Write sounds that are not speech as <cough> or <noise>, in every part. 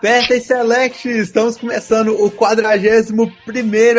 Aperta e select! Estamos começando o 41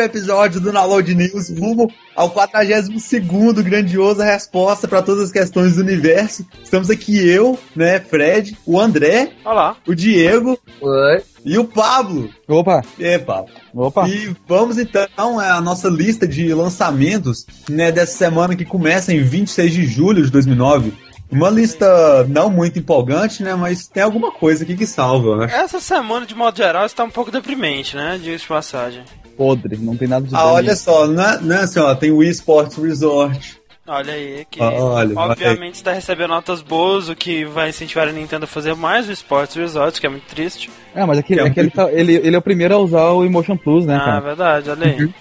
episódio do Download News, rumo ao 42 grandiosa resposta para todas as questões do universo. Estamos aqui eu, né, Fred, o André, Olá. o Diego Oi. e o Pablo. Opa, E Pablo. opa. E vamos então à nossa lista de lançamentos né, dessa semana que começa em 26 de julho de 2009. Uma lista não muito empolgante, né? Mas tem alguma coisa aqui que salva, acho. Essa semana, de modo geral, está um pouco deprimente, né? Diga-se de passagem. Podre, não tem nada de Ah, olha nisso. só, não é, não é assim, ó, tem o Wii Sports Resort. Olha aí, que Ah, olha, obviamente está recebendo notas boas, o que vai incentivar a Nintendo a fazer mais o Sports Resort, que é muito triste. É, mas é que, É é que ele, tá- ele, ele é o primeiro a usar o Emotion Plus, né, ah, cara? verdade, olha aí.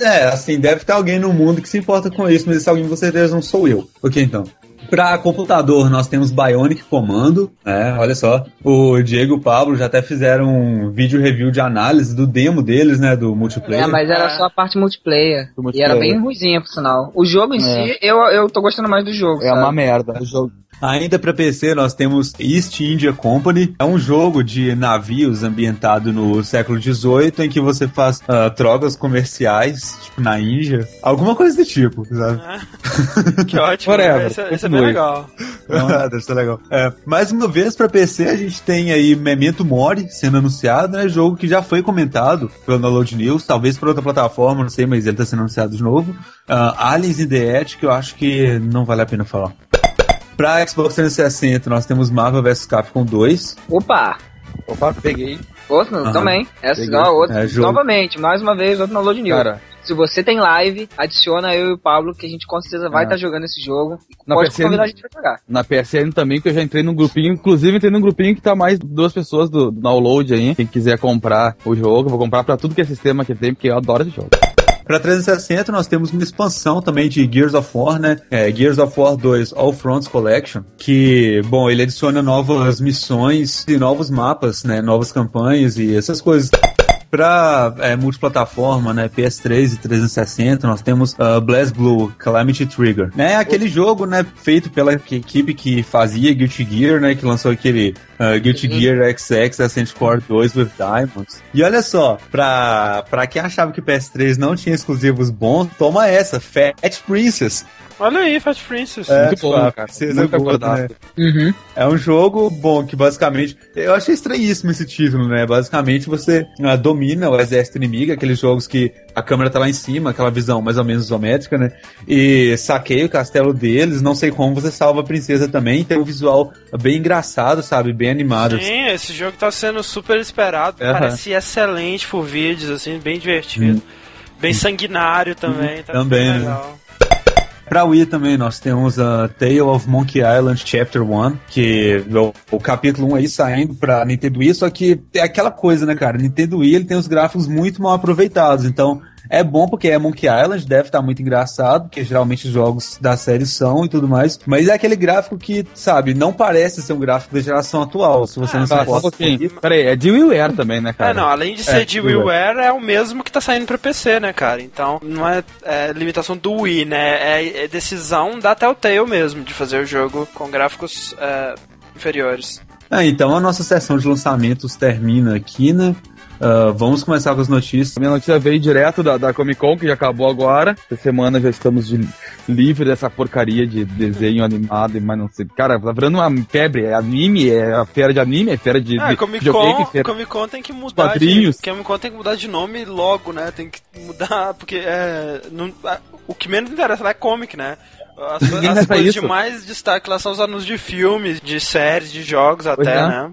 É, assim, deve ter alguém no mundo que se importa com isso, mas esse alguém com certeza não sou eu. Ok, então. Pra computador, nós temos Bionic Comando, né? Olha só. O Diego e o Pablo já até fizeram um vídeo review de análise do demo deles, né? Do multiplayer. É, mas era Ah. só a parte multiplayer. Do E multiplayer. era bem ruizinha, por sinal. O jogo em É. si, eu, eu tô gostando mais do jogo. É sabe? uma merda. O jogo. Ainda para PC nós temos East India Company. É um jogo de navios ambientado no século XVIII em que você faz ah, trocas comerciais, tipo na Índia. Alguma coisa do tipo, sabe? que ótimo, <laughs> esse, esse é bem legal. <laughs> Deve ser legal. É, mais uma vez para PC a gente tem aí Memento Mori sendo anunciado, né? Jogo que já foi comentado pelo Download News, talvez por outra plataforma, não sei, mas ele tá sendo anunciado de novo. Ah, Aliens in the Edge, que eu acho que não vale a pena falar. Pra Xbox 360 nós temos Marvel vs Capcom 2. Opa! Opa, peguei. Outro Aham. também. Essa Peguei. outro. É. Novamente, mais uma vez, outro download news. Cara, Se você tem live, adiciona eu e o Pablo, que a gente com certeza vai É. estar jogando esse jogo. Na Pode PSN convidar a gente pra jogar. na PSN também, que eu já entrei num grupinho. Inclusive, entrei num grupinho que tá mais duas pessoas do, do download aí. Quem quiser comprar o jogo, vou comprar pra tudo que é sistema que tem, porque eu adoro esse jogo. Pra 360 nós temos uma expansão também de Gears of War, né? É, Gears of War 2 All Fronts Collection, que, bom, ele adiciona novas missões e novos mapas, né? Novas campanhas e essas coisas. Pra é, multiplataforma, né, PS3 e 360, nós temos uh, BlazBlue Calamity Trigger. É aquele jogo, né, feito pela equipe que fazia Guilty Gear, né, que lançou aquele uh, Guilty Uhum. Gear XX Ascent Core 2 with Diamonds. E olha só, pra, pra quem achava que PS3 não tinha exclusivos bons, toma essa, Fat Princess. Olha aí, Fat Princess. Muito bom, a cara. princesa Muito acordado. né? Uhum. É um jogo, bom, que basicamente. Eu achei estranhíssimo esse título, né? Basicamente você ah, domina o exército inimigo, aqueles jogos que a câmera tá lá em cima, aquela visão mais ou menos isométrica, né? E saqueia o castelo deles, não sei como você salva a princesa também. Tem um visual bem engraçado, sabe? Bem animado. Sim, esse jogo tá sendo super esperado, Aham. parece excelente por vídeos, assim, bem divertido. Bem sanguinário também, tá Também, bem né? legal. Pra Wii também nós temos a Tale of Monkey Island Chapter 1, que o, o capítulo 1 aí saindo pra Nintendo Wii, só que é aquela coisa, né, cara? Nintendo Wii ele tem os gráficos muito mal aproveitados, então é bom porque é Monkey Island, deve estar muito engraçado, porque geralmente os jogos da série são e tudo mais, mas é aquele gráfico que, sabe, não parece ser um gráfico da geração atual, se você Ah, não se Tá, um importa. pouquinho. Pera aí, é de WiiWare também, né, cara? É, não, além de É, ser de tudo bem. WiiWare, é o mesmo que tá saindo pra PC, né, cara? Então, não é, é limitação do Wii, né? É, é decisão da Telltale mesmo, de fazer o jogo com gráficos é, inferiores. Ah, então a nossa sessão de lançamentos termina aqui, né? Ah, vamos começar com as notícias. A minha notícia veio direto da, da Comic Con, que já acabou agora. Essa semana já estamos de, livre dessa porcaria de desenho animado, mas não sei. Cara, tá virando uma febre. É anime, é a feira de anime, é feira de, É, de Comic Con, feira- Comic Con tem que mudar quadrinhos. de. Comic Con tem que mudar de nome logo, né? Tem que mudar, porque é, não- a- o que menos interessa lá é comic, né? As, as coisas de isso. mais destaque lá são os anúncios de filmes, de séries, de jogos Pois até, é. né?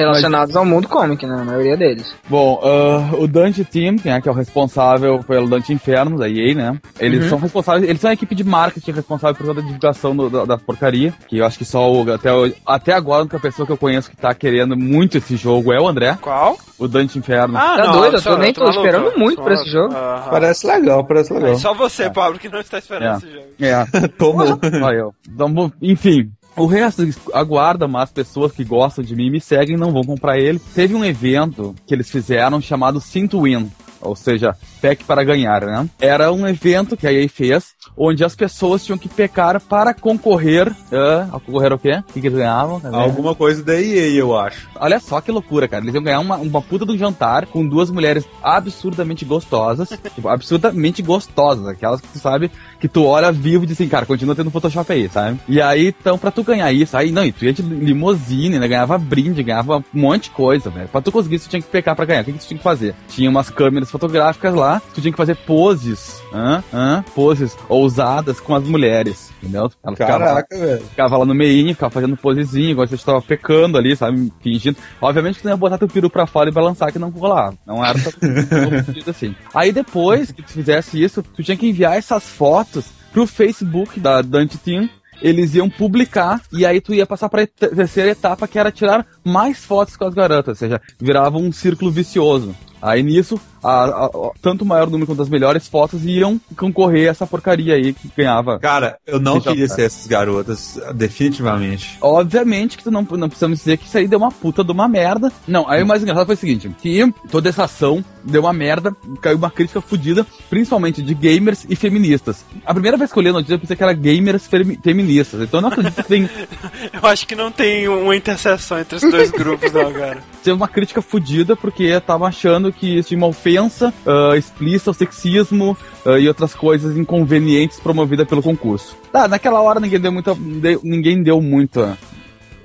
Relacionados ao mundo comic, né? A maioria deles. Bom, ah, o Dante Team, que é, que é o responsável pelo Dante Inferno, da EA, né? Eles Uhum. são responsáveis, eles são a equipe de marketing responsável por toda a divulgação do- da, da porcaria. Que eu acho que só o, até, o- até agora a única pessoa que eu conheço que tá querendo muito esse jogo é o André, Qual? o Dante Inferno. Ah, Tá não, doido? Eu tô- nem tô esperando muito só pra esse jogo. Parece legal, parece legal. É só você, Pablo, que não está esperando É. esse jogo. É. <laughs> Tomou. Olha eu. Então, enfim. O resto aguarda, mas as pessoas que gostam de mim me seguem não vão comprar ele. Teve um evento que eles fizeram chamado Sim to Win. ou seja, PEC para ganhar, né? Era um evento que a EA fez, onde as pessoas tinham que pecar para concorrer. Uh, a concorrer ao quê? O que, que eles ganhavam? Alguma coisa da EA, eu acho. Olha só que loucura, cara. Eles iam ganhar uma, uma puta de um jantar com duas mulheres absurdamente gostosas. <laughs> tipo, absurdamente gostosas. Aquelas que tu sabe que tu olha vivo e diz assim, cara, continua tendo Photoshop aí, sabe? E aí, então, pra tu ganhar isso, aí não, e tu ia de limousine, né? Ganhava brinde, ganhava um monte de coisa, velho. Pra tu conseguir isso, tu tinha que pecar pra ganhar. O que, que tu tinha que fazer? Tinha umas câmeras fotográficas lá, tu tinha que fazer poses, hã? Hã? Poses ousadas com as mulheres, entendeu? Ela Caraca, ficava, velho. Ficava lá no meio, ficava fazendo posezinha, igual você estava pecando ali, sabe? Fingindo. Obviamente que não ia botar teu peru pra fora e balançar que não rolava. Não era <laughs> tão assim. Aí depois que tu fizesse isso, tu tinha que enviar essas fotos pro Facebook da Dante Team eles iam publicar e aí tu ia passar para terceira etapa que era tirar mais fotos com as garotas, ou seja, virava um círculo vicioso. Aí nisso, a, a, a, tanto o maior número quanto as melhores fotos iam concorrer a essa porcaria aí que ganhava. Cara, eu não queria ser essas garotas, definitivamente. Obviamente que tu não, não precisamos dizer que isso aí deu uma puta de uma merda. Não, aí o mais engraçado foi o seguinte, que toda essa ação deu uma merda, caiu uma crítica fodida, principalmente de gamers e feministas. A primeira vez que eu li a notícia, eu pensei que era gamers feministas, então eu não acredito que tem... <laughs> eu acho que não tem uma interseção entre os dois grupos não, cara. <laughs> Teve uma crítica fodida porque estavam achando que isso tinha uma ofensa uh, explícita ao sexismo uh, e outras coisas inconvenientes promovidas pelo concurso. Tá, naquela hora ninguém deu muita, ninguém deu muita,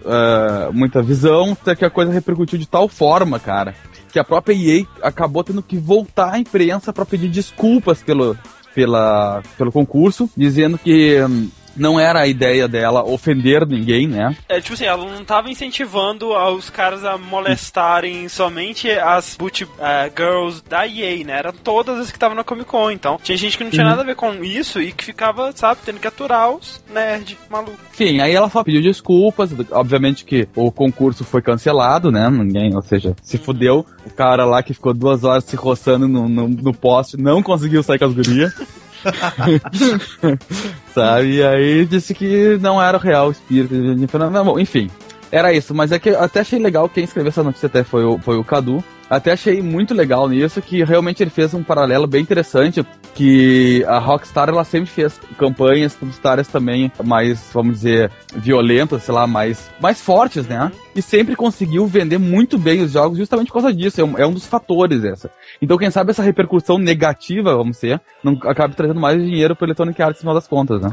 uh, muita visão, até que a coisa repercutiu de tal forma, cara, que a própria EA acabou tendo que voltar à imprensa para pedir desculpas pelo, pela, pelo concurso, dizendo que um, não era a ideia dela ofender ninguém, né? É, tipo assim, ela não tava incentivando os caras a molestarem somente as boot uh, girls da EA, né? Eram todas as que estavam na Comic Con, então tinha gente que não tinha uhum. nada a ver com isso e que ficava, sabe, tendo que aturar os nerd maluco. Enfim, aí ela só pediu desculpas, obviamente que o concurso foi cancelado, né? Ninguém, ou seja, se fudeu. O cara lá que ficou duas horas se roçando no, no, no poste não conseguiu sair com as gurias. <laughs> <laughs> Sabe? E aí disse que não era o real espírito de Fernando. Enfim, era isso. Mas é que eu até achei legal quem escreveu essa notícia até foi o, foi o Cadu. Até achei muito legal nisso, que realmente ele fez um paralelo bem interessante, que a Rockstar, ela sempre fez campanhas publicitárias também mais, vamos dizer, violentas, sei lá, mais, mais fortes, né? E sempre conseguiu vender muito bem os jogos justamente por causa disso, é um, é um dos fatores essa. Então, quem sabe essa repercussão negativa, vamos dizer, não acabe trazendo mais dinheiro para Electronic Arts no final das contas, né?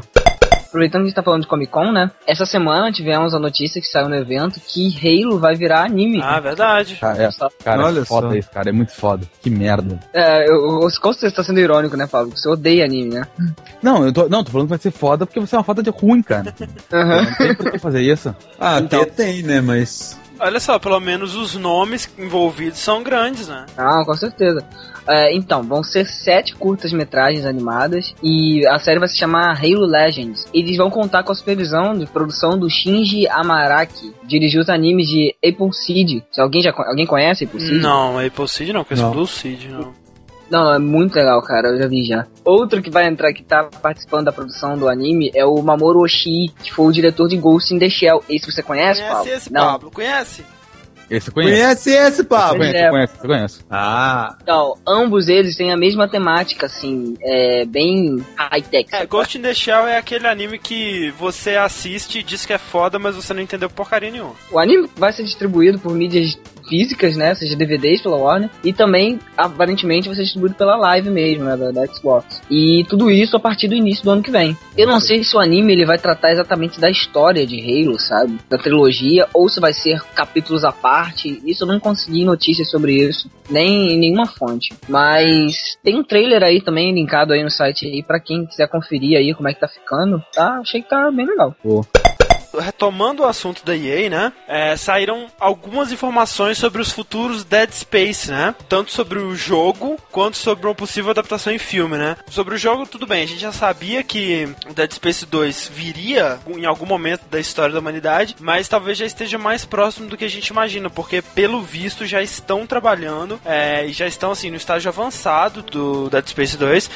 Aproveitando que a gente tá falando de Comic Con, né? Essa semana tivemos a notícia que saiu no evento que Halo vai virar anime. Ah, verdade. Cara, é, cara, Olha é foda só. isso, cara. É muito foda. Que merda. É, eu, eu, com certeza tá sendo irônico, né, Pablo? Você odeia anime, né? Não, eu tô, não, tô falando que vai ser foda porque você é uma foda de ruim, cara. Uhum. Não tem por que fazer isso. Ah, então, até tem, né? Mas Olha só, pelo menos os nomes envolvidos são grandes, né? Ah, com certeza. É, então, vão ser sete curtas-metragens animadas e a série vai se chamar Halo Legends. Eles vão contar com a supervisão de produção do Shinji Amaraki, dirigiu os animes de Apple Seed. Alguém já alguém conhece Apple Seed? Não, Apple Seed não, conheço Blue Seed, não. Não, é muito legal, cara. Eu já vi já. Outro que vai entrar, que tá participando da produção do anime, é o Mamoru Oshii, que foi o diretor de Ghost in the Shell. Esse você conhece, conhece Pablo? Esse, Não. Pablo? Conhece? Esse eu conheço. Conhece esse, Pablo? Conhece, é... conhece, conheço. Ah. Então, ambos eles têm a mesma temática, assim, é bem high-tech. É, Ghost in the Shell é aquele anime que você assiste e diz que é foda, mas você não entendeu porcaria nenhuma. O anime vai ser distribuído por mídias físicas, né? Seja DVDs pela Warner. E também, aparentemente, vai ser distribuído pela Live mesmo, né? Da, da, Xbox. E tudo isso a partir do início do ano que vem. Eu não sei se o anime ele vai tratar exatamente da história de Halo, sabe? Da trilogia, ou se vai ser capítulos à parte. Isso eu não consegui notícias sobre isso, nem em nenhuma fonte. Mas tem um trailer aí também linkado aí no site aí para quem quiser conferir aí como é que tá ficando. Tá? Achei que tá bem legal. Retomando o assunto da EA, né? É, saíram algumas informações sobre os futuros Dead Space, né? Tanto sobre o jogo quanto sobre uma possível adaptação em filme, né? Sobre o jogo, tudo bem, a gente já sabia que Dead Space 2 viria em algum momento da história da humanidade, mas talvez já esteja mais próximo do que a gente imagina, porque pelo visto já estão trabalhando é, e já estão assim no estágio avançado do Dead Space 2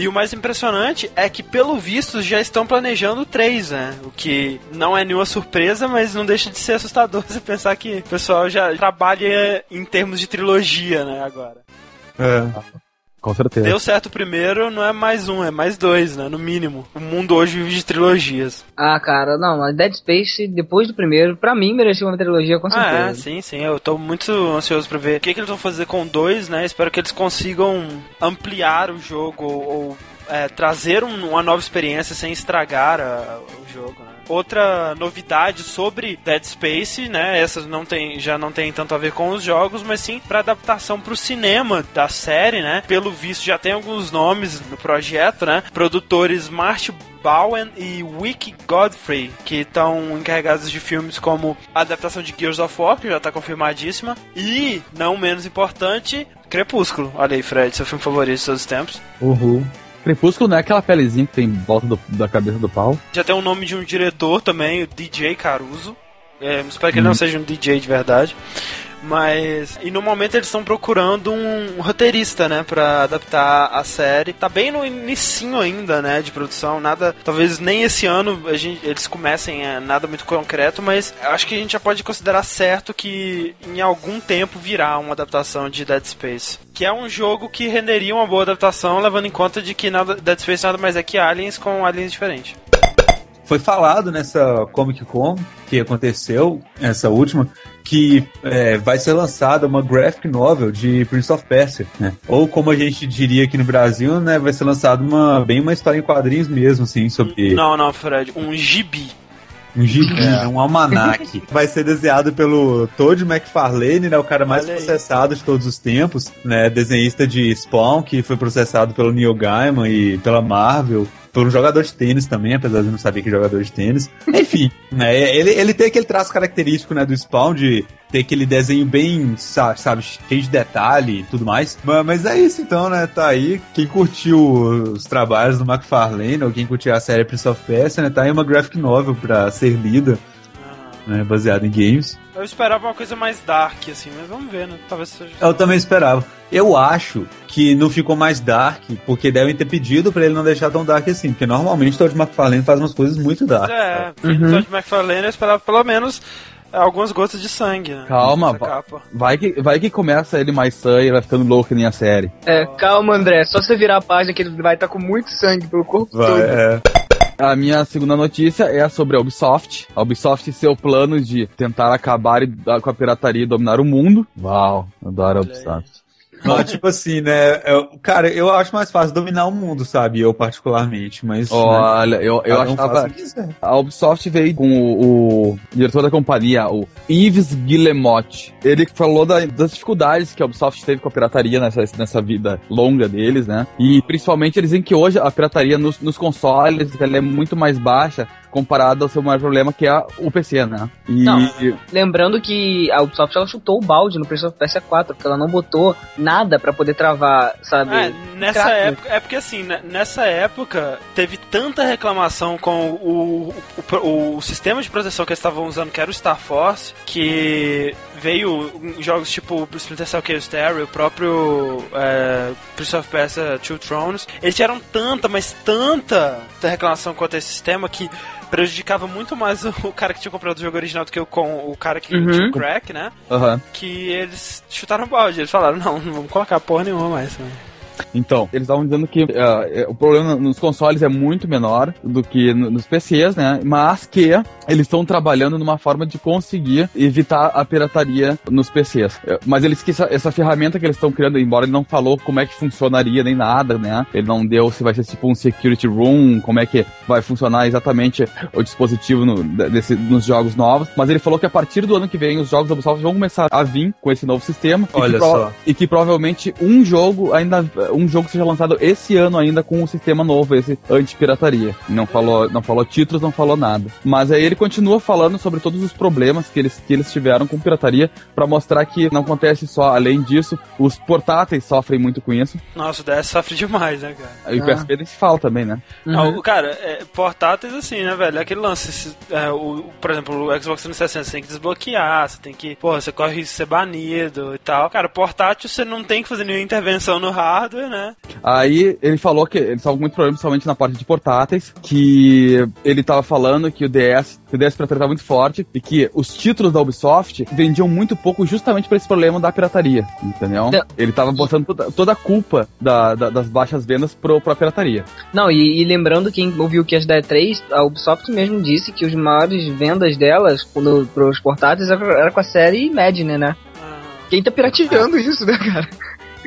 e o mais impressionante é que, pelo visto, já estão planejando três, né? O que não é nenhuma surpresa, mas não deixa de ser assustador você pensar que o pessoal já trabalha em termos de trilogia, né, agora. É. Com certeza. Deu certo o primeiro, não é mais um, é mais dois, né? No mínimo. O mundo hoje vive de trilogias. Ah, cara, não, mas Dead Space, depois do primeiro, pra mim merecia uma trilogia com Ah, certeza. é, sim, sim. Eu tô muito ansioso pra ver o que, que eles vão fazer com dois, né? Espero que eles consigam ampliar o jogo ou, ou, é, trazer um- uma nova experiência sem estragar a- o jogo, né? Outra novidade sobre Dead Space, né? Essa não tem, já não tem tanto a ver com os jogos, mas sim para adaptação para o cinema da série, né? Pelo visto já tem alguns nomes no projeto, né? Produtores Marty Bowen e Wick Godfrey, que estão encarregados de filmes como a adaptação de Gears of War, que já está confirmadíssima, e, não menos importante, Crepúsculo. Olha aí, Fred, seu filme favorito de todos os tempos. Uhul. Crepúsculo não é aquela pelezinha que tem em volta do- da cabeça do pau. Já tem o nome de um diretor também, o DJ Caruso. É, espero que ele não seja um DJ de verdade. Mas. E no momento eles estão procurando um roteirista, né? Pra adaptar a série. Tá bem no inicinho ainda, né? De produção. Nada. Talvez nem esse ano a gente, eles comecem a nada muito concreto, mas acho que a gente já pode considerar certo que em algum tempo virá uma adaptação de Dead Space. Que é um jogo que renderia uma boa adaptação, levando em conta de que nada, Dead Space nada mais é que aliens com aliens diferentes. Foi falado nessa Comic Con que aconteceu, essa última, que é, vai ser lançada uma graphic novel de Prince of Persia, né? Ou como a gente diria aqui no Brasil, né, vai ser lançada uma bem uma história em quadrinhos mesmo, assim, sobre Não, não, Fred, um gibi. um gibi, É. um almanac. <laughs> vai ser desenhado pelo Todd McFarlane, né, o cara mais Olha aí. processado de todos os tempos, né, desenhista de Spawn, que foi processado pelo Neil Gaiman e pela Marvel. Por um jogador de tênis também, apesar de eu não saber que jogador de tênis. <laughs> Enfim, né, ele, ele tem aquele traço característico né, do Spawn de ter aquele desenho bem, sa- sabe, cheio de detalhe e tudo mais. Mas, mas é isso então, né? Tá aí. Quem curtiu os trabalhos do McFarlane, ou quem curtiu a série Prince of Persia, né? Tá aí uma graphic novel pra ser lida, né? Baseada em games. Eu esperava uma coisa mais dark, assim, mas vamos ver, né? Talvez seja. Eu também esperava. Eu acho que não ficou mais dark, porque devem ter pedido pra ele não deixar tão dark assim, porque normalmente o Todd McFarlane faz umas coisas muito dark. É, vindo Uhum. de McFarlane, eu esperava pelo menos algumas gotas de sangue, né? Calma, capa. vai que, vai que começa ele mais sangue e vai ficando louco que nem a série. É, calma, André. Só você virar a página que ele vai estar com muito sangue pelo corpo Vai, todo. é. A minha segunda notícia é sobre a Ubisoft. A Ubisoft e seu plano de tentar acabar e dar com a pirataria e dominar o mundo. Uau, adoro a. Ubisoft. Não, tipo assim, né? eu- cara, eu acho mais fácil dominar o mundo, sabe? Eu particularmente, mas. né, Olha, eu, eu um faz achava. A Ubisoft veio com o, o diretor da companhia, o Yves Guillemotte. Ele falou da- das dificuldades que a Ubisoft teve com a pirataria nessa, nessa vida longa deles, né? E principalmente eles dizem que hoje a pirataria nos, nos consoles ela é muito mais baixa comparado ao seu maior problema, que é o PC, né? E Não. Lembrando que a Ubisoft ela chutou o balde no Prince of Persia 4, porque ela não botou nada pra poder travar, sabe? É, nessa Crack. época, é porque assim, né, nessa época teve tanta reclamação com o, o, o- o sistema de proteção que eles estavam usando, que era o Star Force, que veio em jogos tipo Splinter Cell Chaos Theory, o próprio é, Prince of Persia Two Thrones, eles tiveram tanta, mas tanta reclamação contra esse sistema que prejudicava muito mais o, cara que tinha comprado o jogo original do que o, com, o cara que Uhum. tinha o crack, né? Aham. Que eles chutaram o balde. Eles falaram, não, não vamos colocar porra nenhuma mais. Né? Então, eles estavam dizendo que é, o problema nos consoles é muito menor do que no- nos PCs, né? Mas que eles estão trabalhando numa forma de conseguir evitar a pirataria nos PCs. É, Mas eles que essa, essa ferramenta que eles estão criando, embora ele não falou como é que funcionaria nem nada, né? Ele não deu se vai ser tipo um security room, como é que vai funcionar exatamente o dispositivo no- desse- nos jogos novos. Mas ele falou que a partir do ano que vem os jogos da Ubisoft vão começar a vir com esse novo sistema. e que Olha pro- só. e que provavelmente um jogo ainda um jogo seja lançado esse ano ainda com o sistema novo, esse anti-pirataria. Não falou, não falou títulos, não falou nada. Mas aí ele continua falando sobre todos os problemas que eles, que eles tiveram com pirataria pra mostrar que não acontece só, além disso, os portáteis sofrem muito com isso. Nossa, o DS sofre demais, né, cara? E o Ah. PSP nem se fala também, né? Ah, Uhum. o cara, é, portáteis assim, né, velho? É aquele lance, esse, é, o, por exemplo, o Xbox 360 você tem que desbloquear, você tem que, pô, você corre risco de ser banido e tal. Cara, portátil você não tem que fazer nenhuma intervenção no hardware, né? Aí ele falou que eles estavam com muito problema, principalmente na parte de portáteis, que ele tava falando que o DS, que o DS pirataria tava muito forte e que os títulos da Ubisoft vendiam muito pouco justamente por esse problema da pirataria, entendeu? Não. Ele tava botando toda, toda a culpa da, da- das baixas vendas pro, pra pirataria. Não, e, e lembrando quem ouviu que as da E3, a Ubisoft mesmo disse que os maiores vendas delas quando, pros portáteis era, com a série Imagine, né? Ah, Quem tá pirateando isso, né, cara?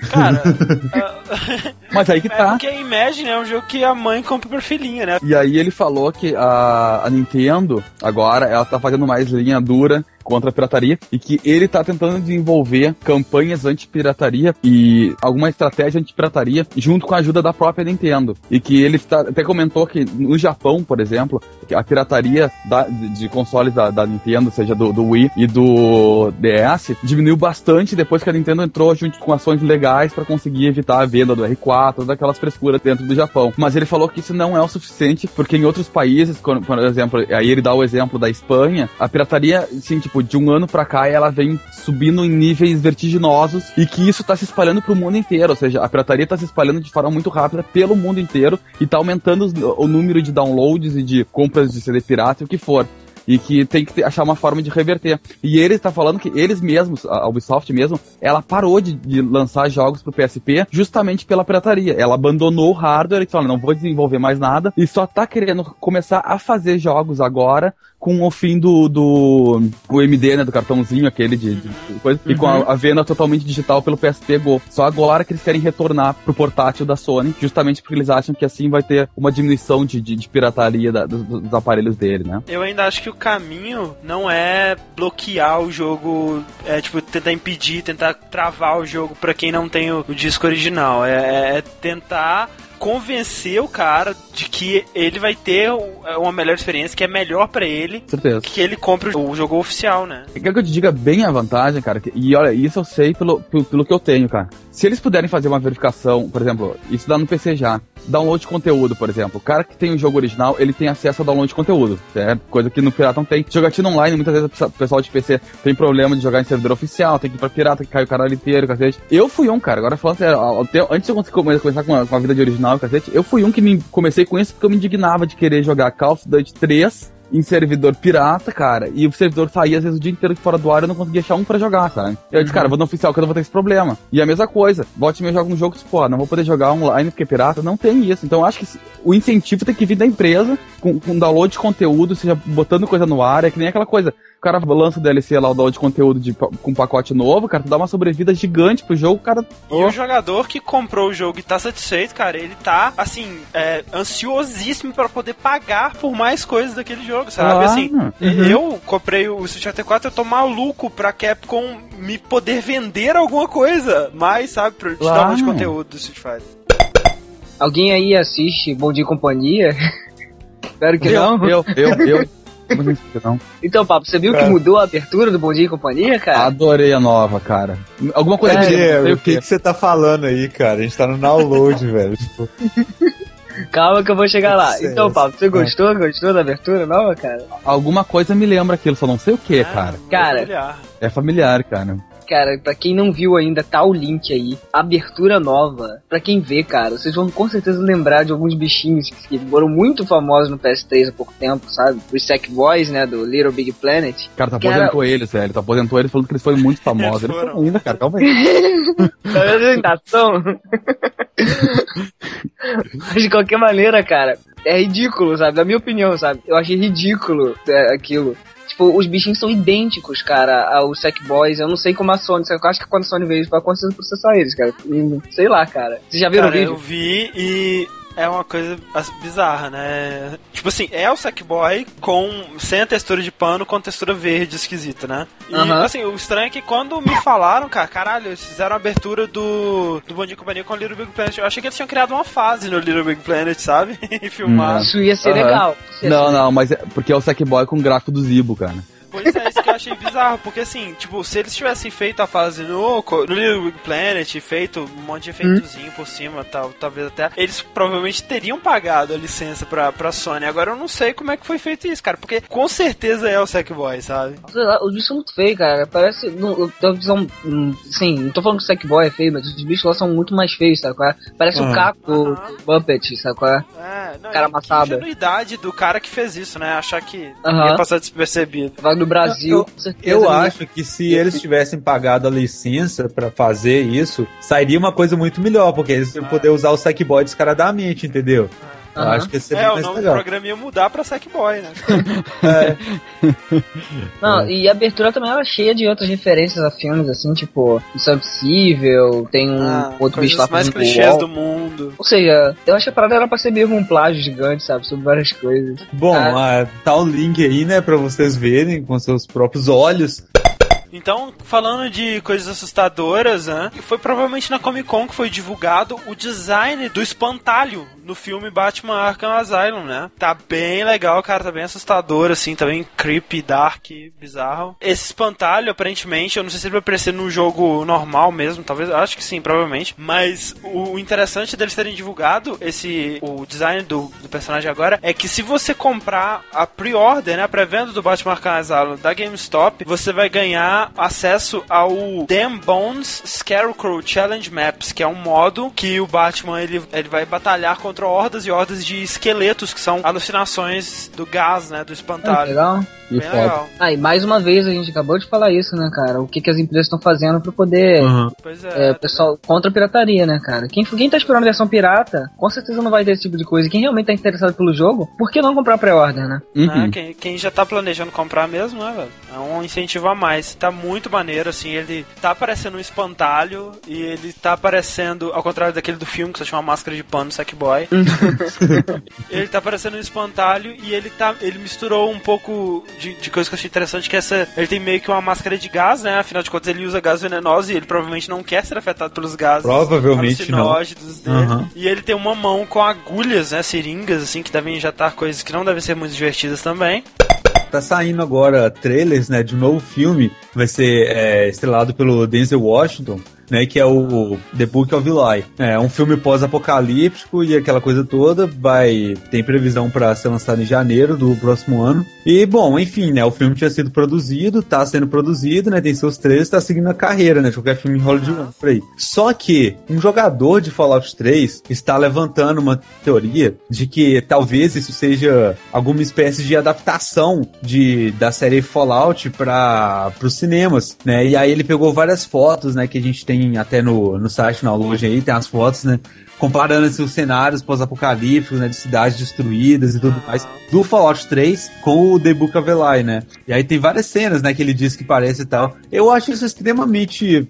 Cara, <laughs> ah, Mas aí que é tá. porque Imagine é um jogo que a mãe compra pra filhinha, né? E aí ele falou que a, a Nintendo, agora, ela tá fazendo mais linha dura contra a pirataria e que ele tá tentando desenvolver campanhas anti-pirataria e alguma estratégia anti-pirataria junto com a ajuda da própria Nintendo. E que ele tá- até comentou que no Japão, por exemplo, a pirataria da- de, consoles da, da Nintendo, seja do, do Wii e do DS, diminuiu bastante depois que a Nintendo entrou junto com ações legais para conseguir evitar a venda do R4, todas aquelas frescuras dentro do Japão. Mas ele falou que isso não é o suficiente, porque em outros países, quando- por exemplo, aí ele dá o exemplo da Espanha, a pirataria, assim, tipo, de um ano pra cá, ela vem subindo em níveis vertiginosos e que isso tá se espalhando pro mundo inteiro, ou seja, a pirataria tá se espalhando de forma muito rápida pelo mundo inteiro e tá aumentando o número de downloads e de compras de CD pirata e o que for. E que tem que achar uma forma de reverter. E ele está falando que eles mesmos, a Ubisoft mesmo, ela parou de, de lançar jogos pro PSP justamente pela pirataria. Ela abandonou o hardware e falou, não vou desenvolver mais nada. E só tá querendo começar a fazer jogos agora com o fim do, do o MD, né, do cartãozinho aquele de, de coisa, e com a, a venda totalmente digital pelo PSP Go. Só agora que eles querem retornar pro portátil da Sony, justamente porque eles acham que assim vai ter uma diminuição de, de, de pirataria da- dos, dos aparelhos dele, né? Eu ainda acho que o caminho não é bloquear o jogo, é tipo tentar impedir, tentar travar o jogo pra quem não tem o, o disco original. É, é tentar convencer o cara de que ele vai ter o- uma melhor experiência, que é melhor pra ele, Certeza. que ele compre o jogo oficial, né? Quer que eu te diga bem a vantagem, cara? que- E olha, isso eu sei pelo, pelo, pelo que eu tenho, cara. Se eles puderem fazer uma verificação, por exemplo, isso dá no PC já. Download de conteúdo, por exemplo. O cara que tem o jogo original, ele tem acesso ao download de conteúdo, certo? Coisa que no pirata não tem. Jogatina online, muitas vezes o pessoal de PC tem problema de jogar em servidor oficial, tem que ir pra pirata, que cai o caralho inteiro, cacete. Eu fui um, cara. Agora falando sério, antes de eu começar com a, com a vida de original, cacete, eu fui um que me comecei com isso porque eu me indignava de querer jogar Call of Duty 3 em servidor pirata, cara, e o servidor saía às vezes o dia inteiro de fora do ar e eu não conseguia achar um pra jogar, sabe? Eu disse, cara, vou no oficial que eu não vou ter esse problema. E a mesma coisa, volte e meia joga um jogo, pô, não vou poder jogar online porque é pirata, não tem isso. Então eu acho que o incentivo tem que vir da empresa, com, com download de conteúdo, seja botando coisa no ar, é que nem aquela coisa. O cara lança o DLC lá, o download de conteúdo de, com pacote novo, cara, tu dá uma sobrevida gigante pro jogo, o cara. E o jogador que comprou o jogo e tá satisfeito, cara, ele tá, assim, é, ansiosíssimo pra poder pagar por mais coisas daquele jogo, sabe? Claro. Assim, Uhum. eu comprei o Street Fighter 4, eu tô maluco pra Capcom me poder vender alguma coisa mais, sabe? Pra te dar Claro. mais conteúdo do Street Fighter. Alguém aí assiste Bom Dia e Companhia? <laughs> Espero que eu, não. eu, eu, eu. Não. Então, Papo, você viu que mudou a abertura do Bom Dia e Companhia, cara? Adorei a nova, cara. Alguma coisa É, que sei o que, que você tá falando aí, cara? A gente tá no download, <laughs> velho. Tipo, Calma que eu vou chegar lá. Sucesso. Então, Papo, você gostou? Gostou da abertura nova, cara? Alguma coisa me lembra aquilo, só não sei o que, É, cara. Cara. familiar. É familiar, cara. Cara, pra quem não viu ainda, tá o link aí. Abertura nova. Pra quem vê, cara, vocês vão com certeza lembrar de alguns bichinhos que foram muito famosos no PS3 há pouco tempo, sabe? Os Sackboys, né, do Little Big Planet. Cara, tu Cara- aposentou eles, velho. Tu aposentou eles falando que eles foram muito <laughs> famosos. Eles foram. ainda, cara. Calma aí. <laughs> Apresentação. Mas de qualquer maneira, cara, é ridículo, sabe? Da minha opinião, sabe? Eu achei ridículo é, aquilo. Tipo, os bichinhos são idênticos, cara, aos Sackboys. Eu não sei como a Sony, eu acho que quando a Sony veio, vai certeza processar eles, cara. Sei lá, cara. Vocês já viram Cara, o vídeo? eu vi e é uma coisa bizarra, né? Tipo assim, é o Sackboy com sem a textura de pano, com textura verde esquisita, né? E Aham. assim, o estranho é que quando me falaram, cara, caralho, eles fizeram a abertura do, do Bom Dia Companhia com o Little Big Planet. Eu achei que eles tinham criado uma fase no Little Big Planet, sabe? <laughs> e filmado. Isso ia ser legal. Ia Não, ser não, mas é porque é o Sackboy com o gráfico do Zibo, cara. Pois é, isso que eu achei bizarro, porque assim, tipo, se eles tivessem feito a fase no, no Little Big Planet, feito um monte de efeitozinho hum. por cima, tal, talvez até, eles provavelmente teriam pagado a licença pra, pra Sony. Agora eu não sei como é que foi feito isso, cara, porque com certeza é o Sackboy, sabe? O bicho é muito feio, cara. Parece. Não, são, sim, não tô falando que o Sackboy é feio, mas os bichos lá são muito mais feios, sabe? Qual é? Parece uhum. o Caco uhum. Muppet, sabe? Qual é? é não, cara amassado. A ingenuidade do cara que fez isso, né? Achar que uhum. ia passar despercebido. Vai no Brasil, eu, eu acho que se eles tivessem pagado a licença para fazer isso, sairia uma coisa muito melhor, porque eles iam poder usar o Sackboy descaradamente, entendeu? Eu acho que esse é, o nome legal. do programa ia mudar pra Sackboy, né? <laughs> é. Não, e a abertura também era cheia de outras referências a filmes, assim, tipo, Missão Impossível, tem um ah, outro bicho lá mais clichês do mundo. Ou seja, eu acho que a parada era pra ser mesmo um plágio gigante, sabe? Sobre várias coisas. Bom, ah. tá o link aí, né, pra vocês verem com seus próprios olhos. Então, falando de coisas assustadoras, né? Foi provavelmente na Comic Con que foi divulgado o design do espantalho no filme Batman Arkham Asylum, né? Tá bem legal, cara, tá bem assustador, assim, tá bem creepy, dark, bizarro. Esse espantalho, aparentemente, eu não sei se ele vai aparecer no jogo normal mesmo, talvez, acho que sim, provavelmente. Mas o interessante deles terem divulgado esse, o design do, do personagem agora, é que se você comprar a pre-order, né, a pré-venda do Batman Arkham Asylum da GameStop, você vai ganhar acesso ao Damn Bones Scarecrow Challenge Maps, que é um modo que o Batman, ele, ele vai batalhar com contra hordas e hordas de esqueletos, que são alucinações do gás, né? Do espantalho. É, legal. Bem legal. Ah, e mais uma vez a gente acabou de falar isso, né, cara? O que, que as empresas estão fazendo para poder. Uhum. Pois é. é pessoal, contra a pirataria, né, cara? Quem, quem tá esperando a versão pirata, com certeza não vai ter esse tipo de coisa. Quem realmente tá interessado pelo jogo, por que não comprar pré-order, né? Uhum. É, quem, quem, já tá planejando comprar mesmo, né, velho? É um incentivo a mais. Tá muito maneiro, assim. Ele tá aparecendo um espantalho e ele tá aparecendo, ao contrário daquele do filme, que só tinha uma máscara de pano, Sackboy. <laughs> ele tá aparecendo um espantalho e ele tá. Ele misturou um pouco de, de coisa que eu achei interessante, que essa. Ele tem meio que uma máscara de gás, né? Afinal de contas, ele usa gás venenoso e ele provavelmente não quer ser afetado pelos gases. Provavelmente não. Dele. Uhum. E ele tem uma mão com agulhas, né? Seringas, assim, que devem injetar coisas que não devem ser muito divertidas também tá saindo agora trailers, né, de um novo filme, vai ser é, estrelado pelo Denzel Washington, né, que é o The Book of Eli. É um filme pós-apocalíptico e aquela coisa toda, vai tem previsão para ser lançado em janeiro do próximo ano. E bom, enfim, né, o filme tinha sido produzido, tá sendo produzido, né, tem seus trailers, tá seguindo a carreira, né, de qualquer filme em Hollywood por aí. Só que um jogador de Fallout 3 está levantando uma teoria de que talvez isso seja alguma espécie de adaptação de da série Fallout para os cinemas, né? E aí ele pegou várias fotos, né, que a gente tem tem até no, no site, na loja aí, tem as fotos, né? Comparando assim, os cenários pós-apocalípticos, né, de cidades destruídas e tudo mais, do Fallout 3 com o The Book of Eli, né? E aí tem várias cenas, né, que ele diz que parece e tal. Eu acho isso extremamente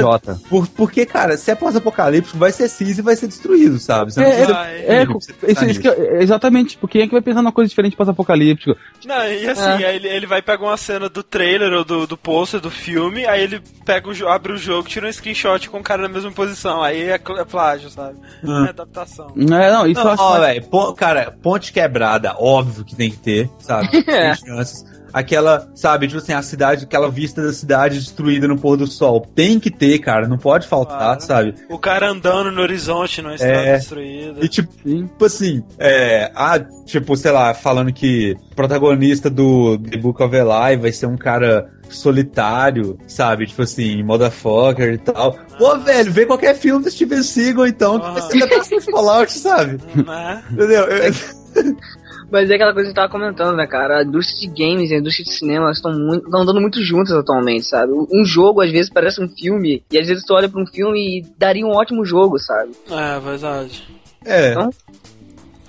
Jota. Por, porque, cara, se é pós-apocalíptico, vai ser cinza e vai ser destruído, sabe? Você é, não é, é, isso, isso que, exatamente, porque tipo, quem é que vai pensar numa coisa diferente pós-apocalíptico? Não, e assim, é. ele, ele vai pegar uma cena do trailer ou do, do pôster do filme, aí ele pega o, abre o jogo, tira um screenshot com o cara na mesma posição, aí é, é plágio, sabe? Ah. <laughs> É adaptação. É, não, isso não, ó, véio, cara, ponte quebrada, óbvio que tem que ter, sabe? <laughs> Tem chances aquela, sabe, tipo assim, a cidade, aquela vista da cidade destruída no pôr do sol. Tem que ter, cara, não pode faltar, sabe? O cara andando no horizonte numa estrada é, destruída. E tipo, tipo assim, é, ah, tipo, sei lá, falando que o protagonista do The Book of Eli vai ser um cara solitário, sabe? Tipo assim, motherfucker e tal. Pô, velho, vê qualquer filme do Steven Seagal, então, que você ainda tá sem Fallout, sabe? Né? Entendeu? Eu... <laughs> Mas é aquela coisa que gente tava comentando, né, cara? A indústria de games e a indústria de cinema estão muito, andando muito juntas atualmente, sabe? Um jogo às vezes parece um filme, e às vezes tu olha pra um filme e daria um ótimo jogo, sabe? É, verdade. É. Então,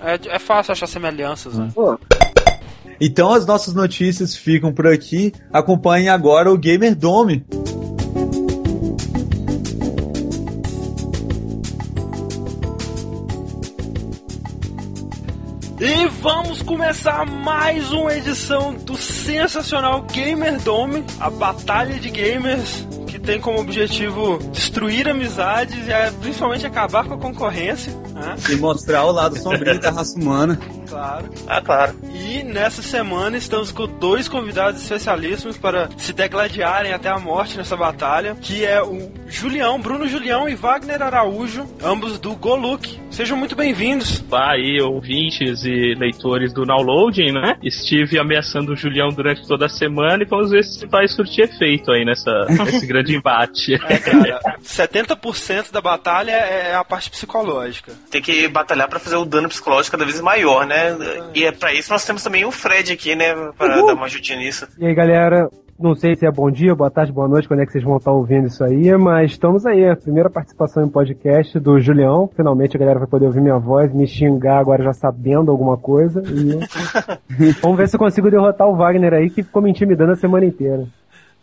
é, é fácil achar semelhanças, né? Pô. Então as nossas notícias ficam por aqui. Acompanhe agora o Gamer Dome. E vamos começar mais uma edição do sensacional Gamer Dome, a batalha de gamers que tem como objetivo destruir amizades e principalmente acabar com a concorrência. Né? E mostrar o lado sombrio da raça humana. Claro. Ah, claro. E nessa semana estamos com dois convidados especialíssimos para se degladiarem até a morte nessa batalha, que é o Julião, Bruno Julião e Wagner Araújo, ambos do Goluk. Sejam muito bem-vindos. Vá aí, ouvintes e leitores do Downloading, né? Estive ameaçando o Julião durante toda a semana e vamos ver se vai surtir efeito aí nessa, <laughs> nesse grande embate. É, cara, 70% da batalha é a parte psicológica. Tem que batalhar pra fazer o dano psicológico cada vez maior, né? E é pra isso nós temos também o Fred aqui, né? Pra dar uma ajudinha nisso. E aí, galera, não sei se é bom dia, boa tarde, boa noite, quando é que vocês vão estar ouvindo isso aí, mas estamos aí, a primeira participação em podcast do Julião. Finalmente a galera vai poder ouvir minha voz, me xingar agora já sabendo alguma coisa. E <laughs> vamos ver se eu consigo derrotar o Wagner aí, que ficou me intimidando a semana inteira.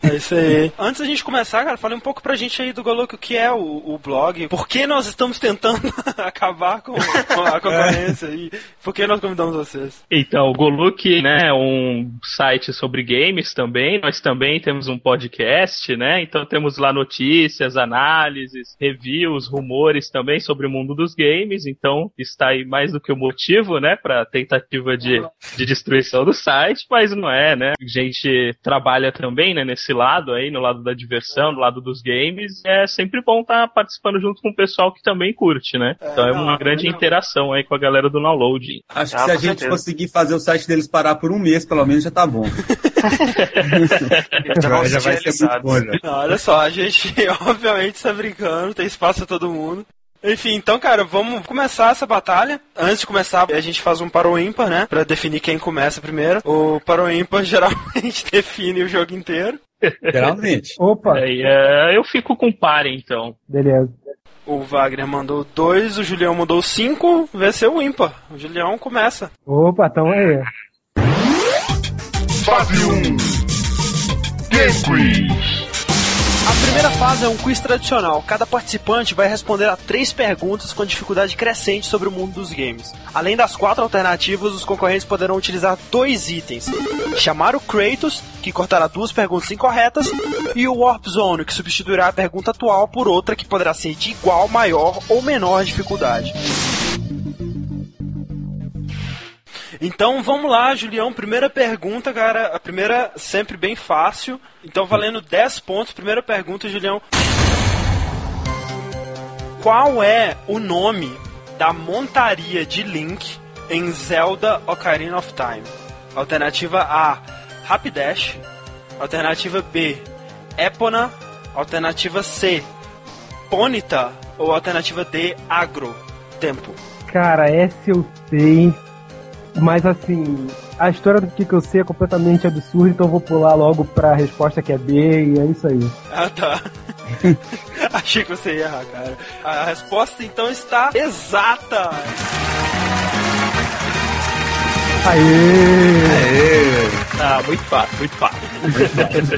É isso aí. Antes da gente começar, cara, fale um pouco pra gente aí do Goloco o que é o, o blog, por que nós estamos tentando <laughs> acabar com, com a concorrência e por que nós convidamos vocês. Então, o Goluk, né, é um site sobre games também. Nós também temos um podcast, né? Então temos lá notícias, análises, reviews, rumores também sobre o mundo dos games. Então está aí mais do que o motivo, né, para tentativa de, de destruição do site, mas não é, né? A gente trabalha também, né, nesse lado aí, no lado da diversão, no lado dos games. É sempre bom estar participando junto com o pessoal que também curte, né? Então é uma grande interação aí com a galera do download. Acho que Ah, se a gente certeza. conseguir fazer o site deles parar por um mês, pelo menos já tá bom. <laughs> Já, já vai ser muito bom já. Não, olha só, a gente <laughs> obviamente está brincando, tem espaço pra todo mundo. Enfim, então, cara, vamos começar essa batalha. Antes de começar, a gente faz um para o ímpar, né? Pra definir quem começa primeiro. O para o ímpar <laughs> geralmente define o jogo inteiro. Geralmente. Opa, Aí, é, eu fico com pare, então. beleza. O Wagner mandou dois, o Julião mandou cinco, vai ser o ímpar. O Julião começa. Opa, então aí. Fase 1 Game Quiz primeira fase é um quiz tradicional. Cada participante vai responder a três perguntas com dificuldade crescente sobre o mundo dos games. Além das quatro alternativas, os concorrentes poderão utilizar dois itens: chamar o Kratos, que cortará duas perguntas incorretas, e o Warp Zone, que substituirá a pergunta atual por outra que poderá ser de igual, maior ou menor dificuldade. Então vamos lá, Julião. Primeira pergunta, cara. A primeira sempre bem fácil. Então valendo 10 pontos. Primeira pergunta, Julião. Qual é o nome da montaria de Link em Zelda Ocarina of Time? Alternativa A, Rapidash. Alternativa B, Epona. Alternativa C, Ponyta. Ou alternativa D, Agro. Tempo. Cara, essa eu sei. Mas assim, a história do que, que eu sei é completamente absurda, então eu vou pular logo pra resposta que é B e é isso aí. Ah, tá. <laughs> Achei que você ia errar, cara. A resposta então está exata. Aê! Ah, muito fácil, muito fácil.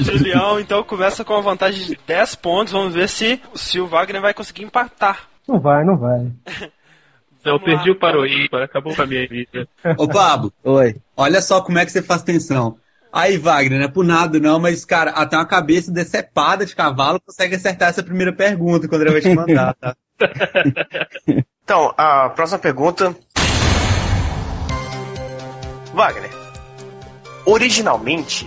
<laughs> Julião então começa com a vantagem de 10 pontos. Vamos ver se, se o Wagner vai conseguir empatar. Não vai, não vai. <laughs> Eu perdi o Paroímpa, acabou com a minha vida. <laughs> Ô, Pablo, Oi. olha só como é que você faz tensão. Aí, Wagner, não é por nada não, mas, cara, até uma cabeça decepada de cavalo consegue acertar essa primeira pergunta quando ele vai te mandar, tá? <laughs> Então, a próxima pergunta. Wagner. Originalmente,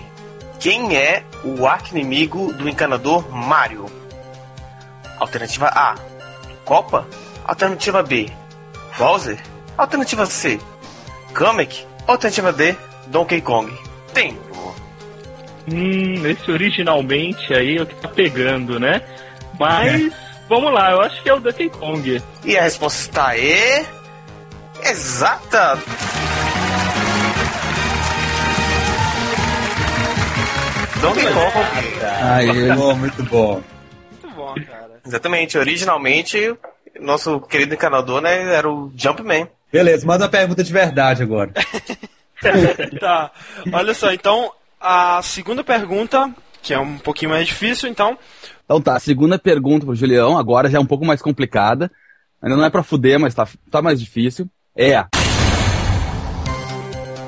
quem é o arqui-inimigo do encanador Mario? Alternativa A. Copa. Alternativa B. Bowser. Alternativa C. Kamek. Alternativa D. Donkey Kong. Tempo. Hum, esse originalmente aí é o que tá pegando, né? Mas, <laughs> vamos lá, eu acho que é o Donkey Kong. E a resposta está aí. Exata! Donkey Kong. Aí, muito bom. Muito bom, cara. Exatamente, originalmente, nosso querido encanador, né, era o Jumpman. Beleza, manda uma pergunta de verdade agora. <laughs> Tá. Olha só, então a segunda pergunta, que é um pouquinho mais difícil, então. Então tá, segunda pergunta pro Julião, agora já é um pouco mais complicada. Ainda não é pra fuder, mas tá, tá mais difícil. É.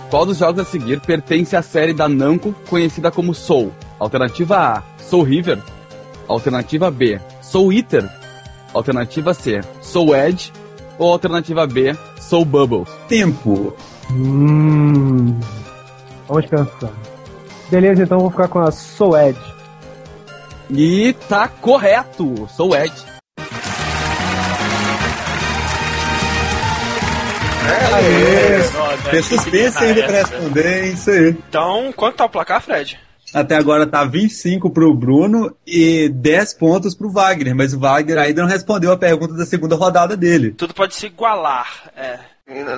Qual dos jogos a seguir pertence à série da Namco conhecida como Soul? Alternativa A, Soul River. Alternativa B, Soul Eater. Alternativa C, Soul Edge. Ou alternativa B, Soul Bubbles. Tempo. Hum. Vamos pensar. Beleza, então vou ficar com a Soul Edge. E tá correto, Soul Edge. Tem suspense ainda pra responder? Isso aí. Então, quanto tá o placar, Fred? Até agora tá 25 pro Bruno e 10 pontos pro Wagner, mas o Wagner ainda não respondeu a pergunta da segunda rodada dele. Tudo pode se igualar. É.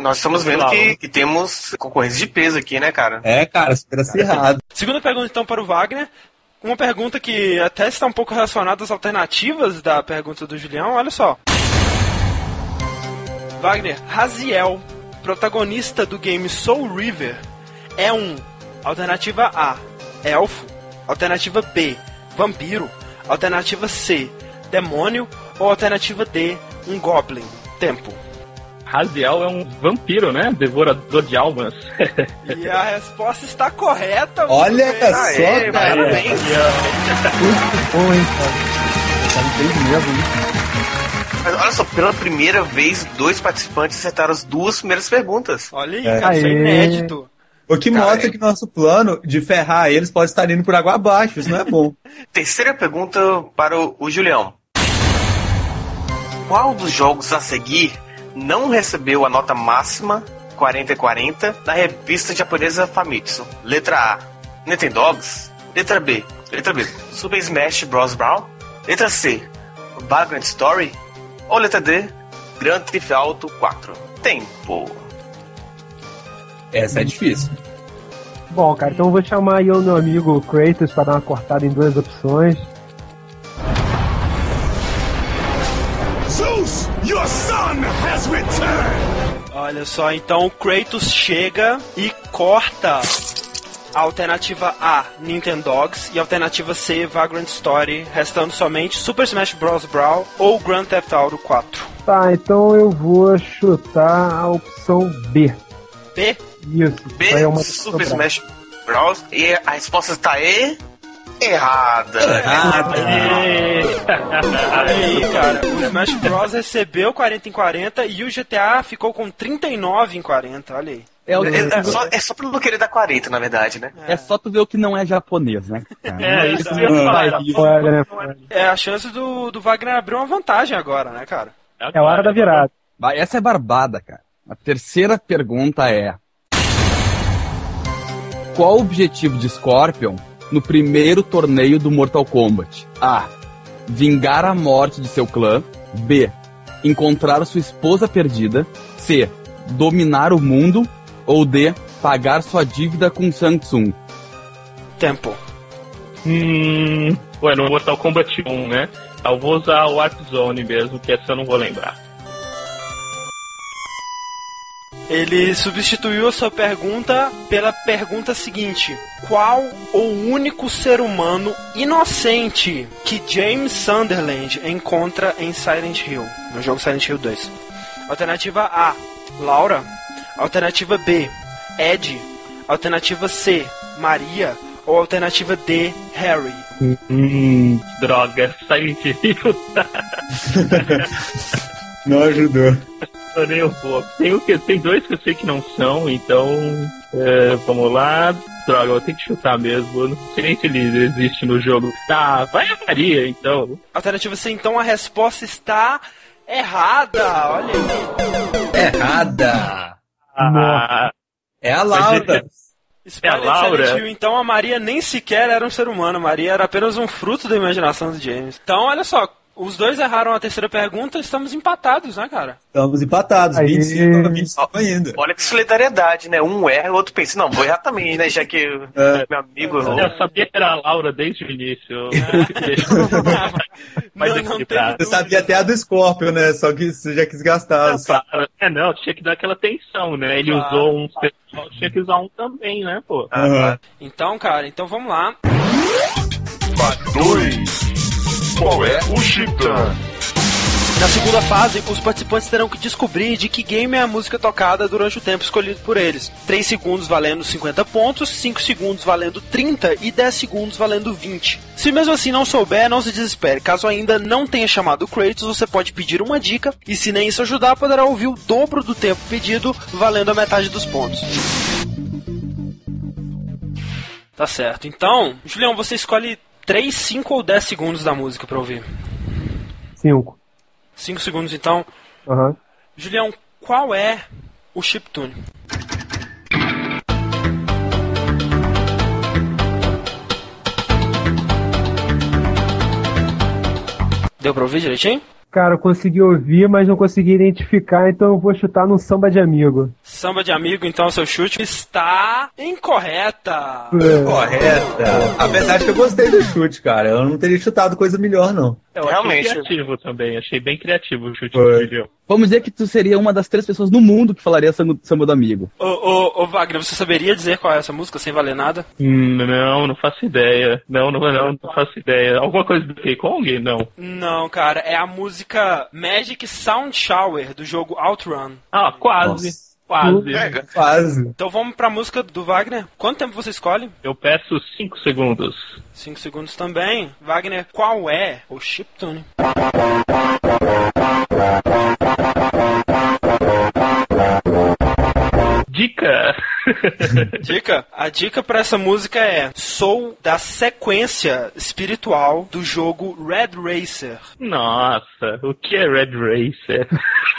Nós estamos vendo que, que temos concorrência de peso aqui, né, cara? É, cara, super acirrado. Segunda pergunta, então, para o Wagner. Uma pergunta que até está um pouco relacionada às alternativas da pergunta do Julião. Olha só. Wagner, Raziel, protagonista do game Soul River, é um. Alternativa A, elfo. Alternativa B, vampiro. Alternativa C, demônio. Ou alternativa D, um goblin. Tempo. Raziel é um vampiro, né? Devorador de almas. <laughs> E a resposta está correta. Olha bem. só, Aê, cara. parabéns. Muito bom, hein, cara. Tá peito mesmo, hein? Mas olha só, pela primeira vez, dois participantes acertaram as duas primeiras perguntas. Olha aí, É. cara, isso é inédito. O que Cara, mostra é- que nosso plano de ferrar eles pode estar indo por água abaixo, isso não é bom. <laughs> Terceira pergunta para o, o Julião. Qual dos jogos a seguir não recebeu a nota máxima 40 e 40 na revista japonesa Famitsu? Letra A, Nintendogs. Letra B, letra B, Super Smash Bros. Brown. Letra C, Vagrant Story. Ou letra D, Grand Theft Auto 4. Tempo. Essa é difícil. Bom, cara, então eu vou chamar aí o meu amigo Kratos pra dar uma cortada em duas opções. Zeus, your son has returned! Olha só, então o Kratos chega e corta a alternativa A, Nintendogs, e a alternativa C, Vagrant Story, restando somente Super Smash Bros. Brawl ou Grand Theft Auto 4. Tá, então eu vou chutar a opção B. B, Isso. B, é uma Super. Smash Bros. E a resposta está E. Errada. olha aí, cara. O Smash Bros. recebeu 40 em 40 e o GTA ficou com 39 em 40, olha aí. É, o- É, é só, é só pra não querer dar 40, na verdade, né? é só tu ver o que não é japonês, né? cara? É, isso falar. Olha, né? É a chance do, do Wagner abrir uma vantagem agora, né, cara? É a hora da virada. Essa é barbada, cara. A terceira pergunta é: Qual o objetivo de Scorpion no primeiro torneio do Mortal Kombat? A. Vingar a morte de seu clã. B. Encontrar sua esposa perdida. C. Dominar o mundo. Ou D. Pagar sua dívida com Samsung. Tempo. Hum. Ué, no Mortal Kombat 1, né? Eu vou usar o Warp Zone mesmo, que essa eu não vou lembrar. Ele substituiu a sua pergunta pela pergunta seguinte: Qual o único ser humano inocente que James Sunderland encontra em Silent Hill, no jogo Silent Hill 2? Alternativa A: Laura. Alternativa B: Ed. Alternativa C: Maria. Ou alternativa D: Harry. Hum, droga, Silent Hill <laughs> Não ajudou. Nem um pouco. Tem, o que, tem dois que eu sei que não são, então é, vamos lá. Droga, eu vou ter que chutar mesmo. Eu não sei nem se ele existe no jogo. Tá, vai a Maria, então. Alternativa C: Então a resposta está errada. Olha aí. Errada. Ah, É a Laura. Spoiler É a Laura? Silent Hill, então a Maria nem sequer era um ser humano, a Maria era apenas um fruto da imaginação de James. Então, olha só, os dois erraram a terceira pergunta, estamos empatados, né, cara? Estamos empatados, Aí. 25 a 25 ainda. Olha que solidariedade, né? Um erra, o outro pensa, não, vou errar também, né? Já que É. meu amigo eu sabia que era a Laura desde o início. <laughs> Mas não, não equilibrado. teve Você sabia até a do Scorpion, né? Só que você já quis gastar. Claro. É, não, tinha que dar aquela tensão, né? Ele Claro. usou um pessoal, tinha que usar um também, né, pô? Aham. Então, cara, então vamos lá. 2. Qual é o Chitã? Na segunda fase, os participantes terão que descobrir de que game é a música tocada durante o tempo escolhido por eles. 3 segundos valendo 50 pontos, 5 segundos valendo 30 e 10 segundos valendo 20. Se mesmo assim não souber, não se desespere. Caso ainda não tenha chamado o Kratos, você pode pedir uma dica e se nem isso ajudar, poderá ouvir o dobro do tempo pedido, valendo a metade dos pontos. Tá certo. Então, Julião, você escolhe 3, 5 ou 10 segundos da música pra ouvir. Cinco. 5 segundos então. Aham. Julião, qual é o chiptune? Deu pra ouvir direitinho? Cara, eu consegui ouvir, mas não consegui identificar, então eu vou chutar no samba de amigo. Samba de amigo, então seu chute está incorreta. Correta. Apesar de que eu gostei do chute, cara. Eu não teria chutado coisa melhor, não. Eu Realmente. achei criativo também, achei bem criativo o chute Foi. do Julião. Vamos dizer que tu seria uma das três pessoas no mundo que falaria samba, do amigo. Ô, ô, ô, Wagner, você saberia dizer qual é essa música sem valer nada? Hum, Não, não faço ideia. Não, não, não, não faço ideia. Alguma coisa do Donkey Kong? Não. Não, cara, é a música Magic Sound Shower do jogo Outrun. Ah, quase. Nossa. Quase. Quase. Então vamos pra música do Wagner. Quanto tempo você escolhe? Eu peço 5 segundos. 5 segundos também. Wagner, qual é o chiptune? Dica! <laughs> Dica? A dica pra essa música é: Sou da sequência espiritual do jogo Red Racer. Nossa, o que é Red Racer?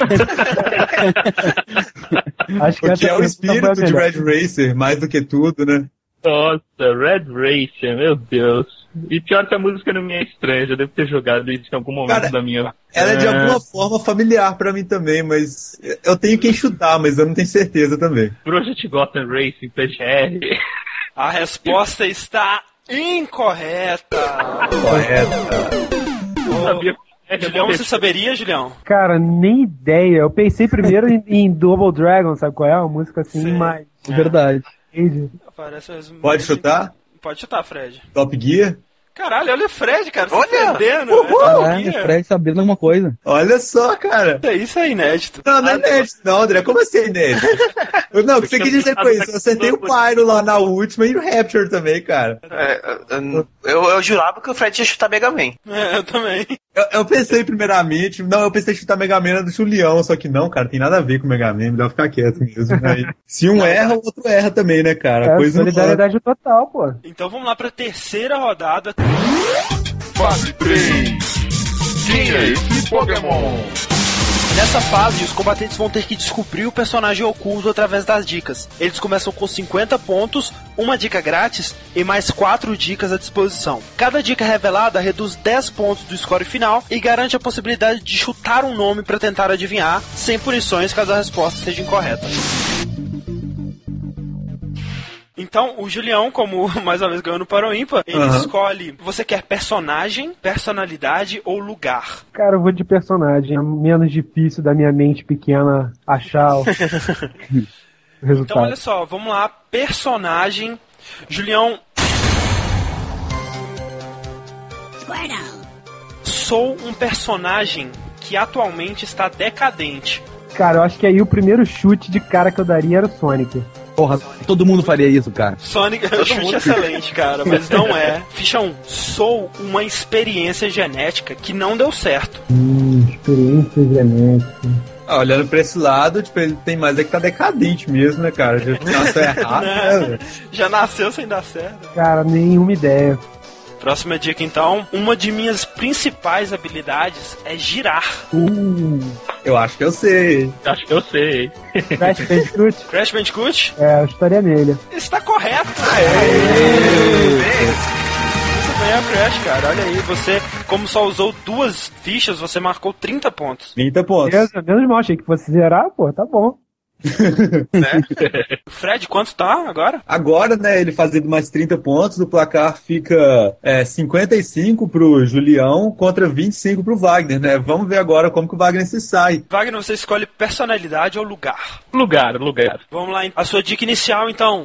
<laughs> Acho que Porque essa é o espírito de. Red Racer, mais do que tudo, né? Nossa, Red Racer, meu Deus. E pior que a música não me é estranha, já devo ter jogado isso em algum momento Cara, da minha. Ela é de Ah, alguma forma familiar pra mim também, mas eu tenho quem chutar, mas eu não tenho certeza também. Project Gotham Racing, PGR. A resposta está incorreta. Correta. Não sabia. É, Julião, você saberia, Julião? Cara, nem ideia. Eu pensei primeiro em, em Double Dragon, sabe qual é? Uma música assim, Sim. mais. Verdade. Parece as Pode chutar? Pode chutar, Fred. Top Gear? Caralho, olha o Fred, cara. Se Olha! perdendo. Uhul! É Top É, Gear. Fred sabendo alguma coisa. Olha só, cara. Isso é inédito. Não, não é inédito, não, André. Como assim é inédito? <laughs> Não, o que você quis dizer com isso? Eu acertei o Pyro lá na última e o Rapture também, cara. É, eu, eu, eu jurava que o Fred ia chutar Mega Man. É, eu também. Eu, eu pensei primeiramente, não, eu pensei em chutar Mega Man do Julião, só que não, cara, tem nada a ver com o Mega Man, melhor ficar quieto mesmo. né? <laughs> Se um erra, o outro erra também, né, cara? É, Coisa solidariedade total, pô. Então vamos lá pra terceira rodada. Fase 3. Quem é esse Pokémon? Nessa fase, os combatentes vão ter que descobrir o personagem oculto através das dicas. Eles começam com 50 pontos, uma dica grátis e mais 4 dicas à disposição. Cada dica revelada reduz 10 pontos do score final e garante a possibilidade de chutar um nome para tentar adivinhar, sem punições caso a resposta seja incorreta. Então, o Julião, como <laughs> mais uma vez ganhando para o ímpar, ele Aham. escolhe: você quer personagem, personalidade ou lugar? Cara, eu vou de personagem. É menos difícil da minha mente pequena achar o, <laughs> <laughs> o Então, resultado. olha só, vamos lá. Personagem. Julião. Sou um personagem que atualmente está decadente. Cara, eu acho que aí o primeiro chute de cara que eu daria era o Sonic. Porra, todo mundo faria isso, cara. Sonic é um chute excelente, cara, mas não é. <laughs> Ficha 1. Sou uma experiência genética que não deu certo. Hum, experiência genética. Ah, olhando pra esse lado, tipo, ele tem mais é que tá decadente mesmo, né, cara? Já nasceu errado, <laughs> né? Já nasceu sem dar certo. Cara, nenhuma ideia. Próxima dica então. Uma de minhas principais habilidades é girar. Uh, Eu acho que eu sei. Acho que eu sei. Crash Bandicoot? Crash Bandicoot? É, eu estaria nele. Está correto! Muito bem, a Crash, cara. Olha aí, você, como só usou duas fichas, você marcou 30 pontos. 30 pontos. Beleza, menos mal, achei que fosse zerar, pô, tá bom. <laughs> <laughs> Fred, quanto tá agora? Agora, né, ele fazendo mais 30 pontos, o placar fica é, 55 pro Julião contra 25 pro Wagner, né? Vamos ver agora como que o Wagner se sai. Wagner, você escolhe personalidade ou lugar. Lugar, lugar. Vamos lá, a sua dica inicial, então.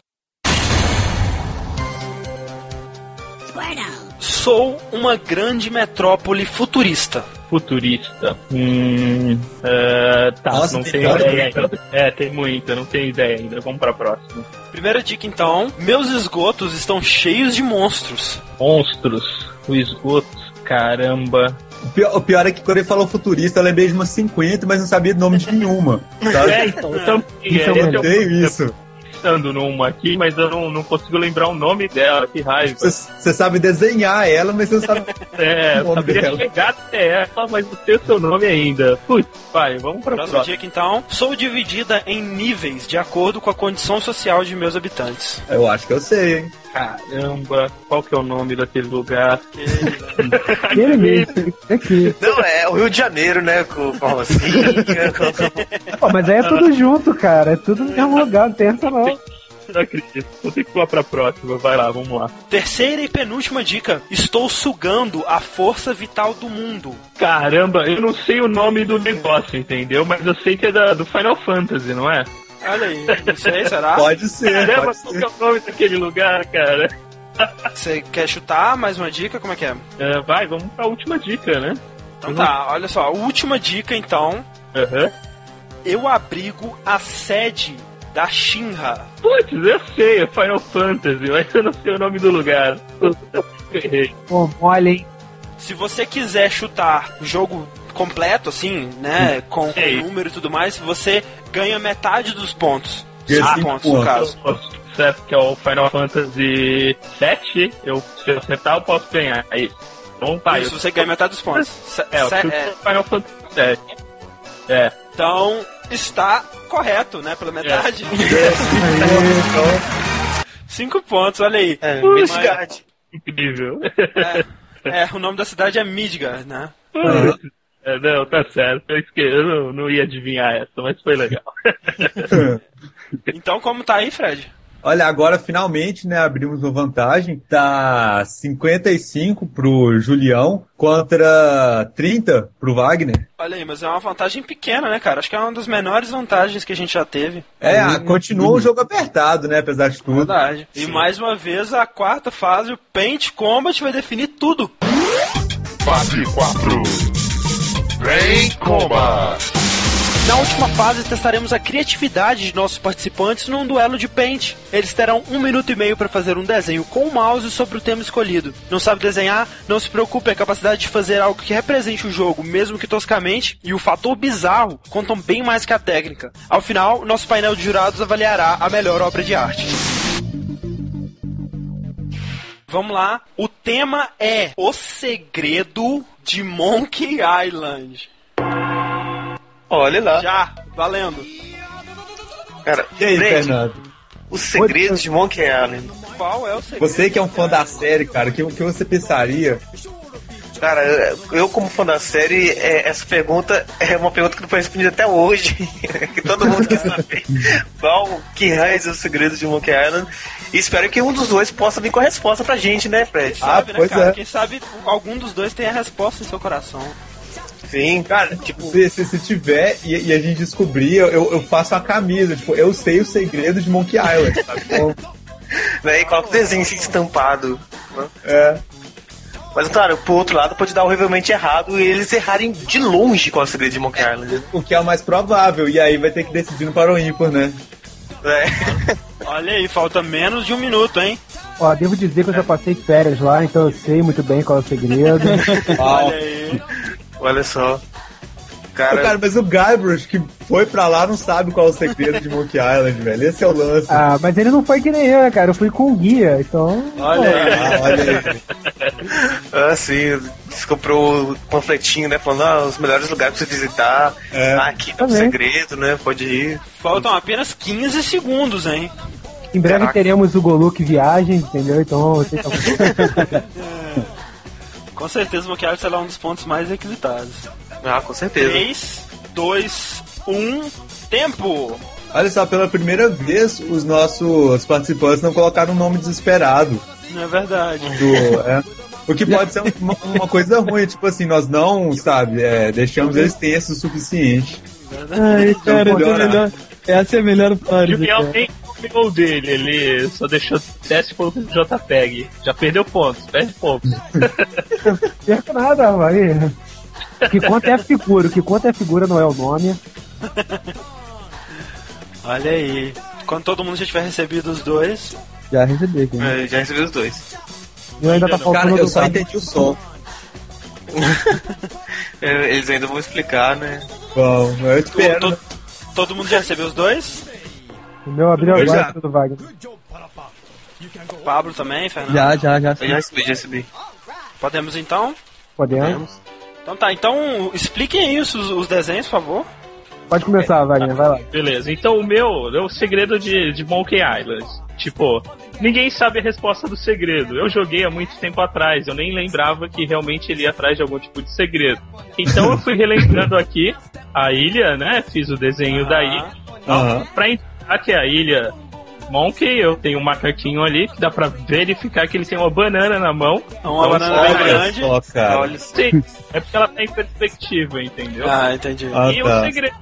Sou uma grande metrópole futurista. Futurista. Hum, é, tá, Nossa, não tem tenho ideia ainda. É, tem muito, eu não tenho ideia ainda. Vamos pra próxima. Primeira dica então: meus esgotos estão cheios de monstros. Monstros, o esgoto, caramba. O pior, o pior é que quando ele falou futurista, eu lembrei de umas 50, mas não sabia o nome de nenhuma. <laughs> Sabe? É, então, eu também. Isso é esse uma eu Odeio isso. Pensando numa aqui, mas eu não, não consigo lembrar o nome dela, que raiva. Você sabe desenhar ela, mas você não sabe. <laughs> É, o nome saberia dela. chegar até ela, mas não sei o seu nome ainda. Putz, vai, vamos pra Próxima próxima. dica então: sou dividida em níveis de acordo com a condição social de meus habitantes. Eu acho que eu sei, hein? Caramba, qual que é o nome daquele lugar? <laughs> Ele mesmo, aqui. Não, é o Rio de Janeiro, né? Com, com a Rocinha, <laughs> com- Pô, mas aí é tudo junto, cara. É tudo no mesmo lugar, não tem essa não. Não acredito. Vou ter que pular pra próxima. Vai lá, vamos lá. Terceira e penúltima dica: estou sugando a força vital do mundo. Caramba, eu não sei o nome do negócio, entendeu? Mas eu sei que é da, do Final Fantasy, não é? Olha aí, não sei, será? Pode ser, Caramba, pode qual ser. que é o nome daquele lugar, cara? Você quer chutar mais uma dica? Como é que é? É, vai, vamos pra última dica, né? Então tá, olha só, última dica então: Aham. eu abrigo a sede da Shinra. Putz, eu sei, é Final Fantasy, mas eu não sei o nome do lugar. Errei. Pô, mole, hein? Se você quiser chutar o jogo completo, assim, né, com, com Sei. número e tudo mais, você ganha metade dos pontos. Ganha Cinco cinco pontos, no caso. Certo, que é o Final Fantasy 7, eu, se eu acertar eu posso ganhar. É isso. Então tá, Isso, eu- você ganha metade dos pontos. Se- É, chuto é, Final Fantasy 7. É. então, está correto, né, pela metade. <laughs> <laughs> Cinco pontos, olha aí. É, Mas- Midgard. Incrível. É, é, o nome da cidade é Midgard, né? <laughs> É, não, tá certo. Eu, esque... eu não, não ia adivinhar essa, mas foi legal. <laughs> Então, como tá aí, Fred? Olha, agora finalmente, né, abrimos uma vantagem. Tá 55 pro Julião contra 30 pro Wagner. Olha aí, mas é uma vantagem pequena, né, cara? Acho que é uma das menores vantagens que a gente já teve. É, ah, continua o jogo apertado, né, apesar de tudo. Verdade. E mais uma vez, a quarta fase, o Paint Combat, vai definir tudo. Fase 4. Vem Combat. Na última fase, testaremos a criatividade de nossos participantes num duelo de Paint. Eles terão um minuto e meio para fazer um desenho com o mouse sobre o tema escolhido. Não sabe desenhar? Não se preocupe, a capacidade de fazer algo que represente o jogo, mesmo que toscamente, e o fator bizarro contam bem mais que a técnica. Ao final, nosso painel de jurados avaliará a melhor obra de arte. Vamos lá. O tema é O Segredo de Monkey Island. Olha lá. Já, valendo. Cara, E aí, Fred, Fernando? o segredo de Monkey Island. Qual é o segredo? Você que é um fã da série, cara, o que, que você pensaria? Cara, eu como fã da série, é, essa pergunta é uma pergunta que não foi respondida até hoje. <laughs> que todo mundo quer saber <laughs> qual que raiz é o segredo de Monkey Island. E espero que um dos dois possa vir com a resposta pra gente, né, Fred? sabe, né, pois cara? é. Quem sabe algum dos dois tem a resposta em seu coração. Sim, Cara, tipo, se, se, se tiver e, e a gente descobrir, eu, eu faço a camisa, tipo, eu sei o segredo de Monkey Island, sabe? <laughs> Então, né, e coloca o desenho assim, estampado. né? é, Mas, claro, por outro lado, pode dar horrivelmente errado e eles errarem de longe qual é o segredo de Monkey Island. o que é o mais provável, e aí vai ter que decidir no para o ímpar, né? É. <laughs> Olha aí, falta menos de um minuto, hein? Ó, devo dizer que eu já passei férias lá, então eu sei muito bem qual é o segredo. <laughs> Olha aí. Olha só. Cara, Cara, mas o Guybrush que foi pra lá não sabe qual é o segredo de Monkey Island, velho. Esse é o lance. ah, mas ele não foi que nem eu, né, cara? Eu fui com guia, então. Olha aí. Ah, olha aí. <laughs> ah, sim, você comprou o panfletinho, né? Falando ah, os melhores lugares pra você visitar. É. Ah, aqui tá o segredo, né? Pode ir. Faltam apenas 15 segundos, hein? Em breve Caraca. teremos o Goluk Viagem, entendeu? Então vocês <laughs> estão. Com certeza o Monkey Island será um dos pontos mais requisitados. Ah, com certeza. 3, 2, 1, tempo! Olha só, pela primeira vez, os nossos participantes não colocaram um nome desesperado. Não é verdade. Do, é. O que pode ser uma, uma coisa ruim, tipo assim, nós não, sabe, é, deixamos eles tensos o suficiente. Ai, cara, essa é melhor, essa é a melhor E parte. o Biel nem copiou dele, ele só deixou teste ponto de JPEG. Já perdeu pontos, perde pontos. <laughs> Perco nada, vai. O que conta é a figura, o que conta é a figura, não é o nome. Olha aí. Quando todo mundo já tiver recebido os dois. Já recebi aqui. né? Eu já recebi os dois. E ainda tá faltando Cara, eu do só entendi o som. <laughs> É, Eles ainda vão explicar, né? Bom, eu espero. to- todo mundo já recebeu os dois? O meu abriu Eu agora já. do Wagner. Pablo também, Fernando? Já, já, já. Eu já recebi, já recebi. Podemos então? Podemos? Então tá, então expliquem aí os, os desenhos, por favor. Pode começar, Wagner, vai lá. Beleza, então o meu é o segredo de, de Monkey Island. Tipo, ninguém sabe a resposta do segredo. Eu joguei há muito tempo atrás, eu nem lembrava que realmente ele ia atrás de algum tipo de segredo. Então eu fui relembrando aqui a ilha, né? Fiz o desenho da ilha. Aham. Pra indicar que é a ilha Monkey, eu tenho um macaquinho ali que dá pra verificar que ele tem uma banana na mão. É uma Então, banana bem olha grande. Só, cara. Olha. Sim, é porque ela tá em perspectiva, entendeu? Ah, entendi. Ah, e tá. o segredo.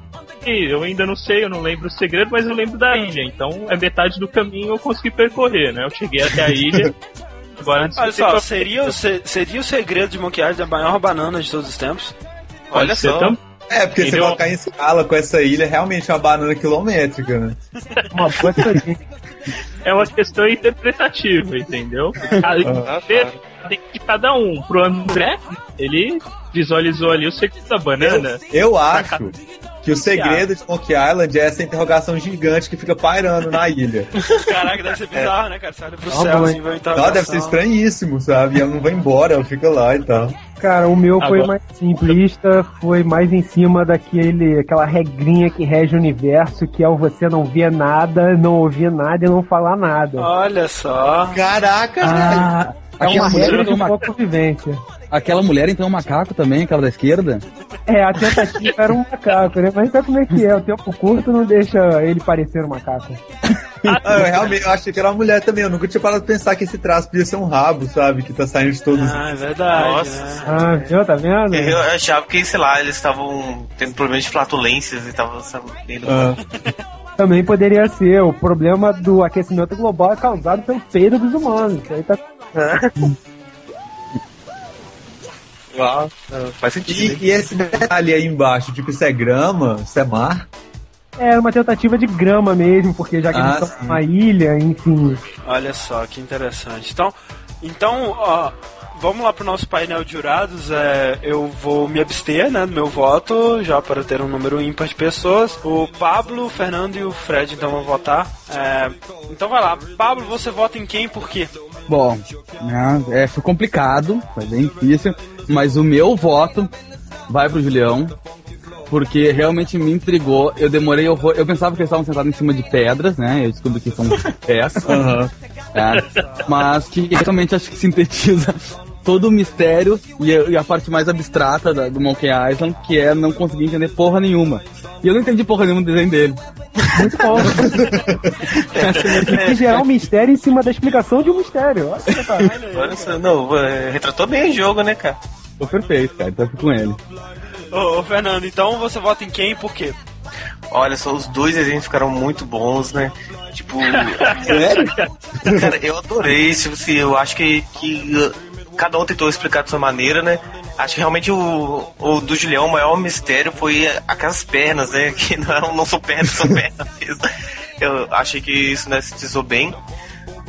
Eu ainda não sei, eu não lembro o segredo, mas eu lembro da ilha. Então é metade do caminho eu consegui percorrer, né? Eu cheguei até a ilha. <laughs> Agora Olha discutir só, pra- seria, o- se- seria o segredo de Monkey Island a maior banana de todos os tempos? pode Olha ser só. tam- É, porque se Entendeu? colocar em escala com essa ilha, realmente é uma banana quilométrica, né? <laughs> Uma todinha. É uma questão interpretativa, entendeu? Ah, Tem que cada um. Pro André, ele visualizou ali o segredo da banana. Eu acho que o segredo de Monkey Island é essa interrogação gigante que fica pairando na ilha. Caraca, deve ser bizarro, né, cara? Você olha pro Tá céu assim, vai Não, entrar. deve ser estranhíssimo, sabe? E ela não vai embora, ela fica lá e tal. Cara, o meu foi Agora- mais simplista, foi mais em cima daquele, aquela regrinha que rege o universo, que é o você não ver nada, não ouvir nada e não falar nada. Olha só. Caraca, velho! Ah, É uma aquela mulher, regra de então, uma- convivência. aquela mulher então é um macaco também, aquela da esquerda? É, a tentativa era um macaco, né? Mas sabe como é que é? O tempo curto não deixa ele parecer um macaco. <laughs> Ah, eu realmente eu achei que era uma mulher também. Eu nunca tinha parado de pensar que esse traço podia ser um rabo, sabe? Que tá saindo de todos. Ah, é verdade. Nossa. né? Ah, viu? Tá vendo? Eu achava que, sei lá, eles estavam tendo problemas de flatulências e estavam sabendo. Ah, Também poderia ser. O problema do aquecimento global é causado pelo peido dos humanos. Isso aí tá... <laughs> Ah, faz sentido. E, e esse detalhe aí embaixo, tipo, isso é grama, isso é mar? Era uma tentativa de grama mesmo, porque já que Ah, eles estão numa ilha, enfim. Olha só, que interessante. Então, então ó, vamos lá pro nosso painel de jurados. É, eu vou me abster né, do meu voto, já para ter um número ímpar de pessoas. O Pablo, o Fernando e o Fred então vão votar. É, então vai lá. Pablo, você vota em quem e por quê? Bom, né, é, foi complicado, foi bem difícil, mas o meu voto vai pro Julião, porque realmente me intrigou. Eu demorei horror. Eu pensava que eles estavam sentados em cima de pedras, né? Eu descobri que são <laughs> pés. Aham. É, mas que realmente acho que sintetiza todo o mistério e a, e a parte mais abstrata da- do Monkey Island, que é não conseguir entender porra nenhuma. E eu não entendi porra nenhuma do desenho dele. Muito bom. <laughs> Tem que gerar um mistério em cima da explicação de um mistério. Olha. Olha só, não, é, retratou bem o jogo, né, cara? Tô perfeito, cara. Tô aqui com ele. Ô, ô, Fernando, então você vota em quem e por quê? Olha só, os dois desenhos ficaram muito bons, né? Tipo, <laughs> cara, eu adorei. Tipo assim, eu acho que, que uh, cada um tentou explicar de sua maneira, né? Acho que realmente o, o do Julião, o maior mistério foi aquelas pernas, né? <laughs> Que não, não são pernas, são pernas <laughs> mesmo. Eu achei que isso né, sintetizou bem.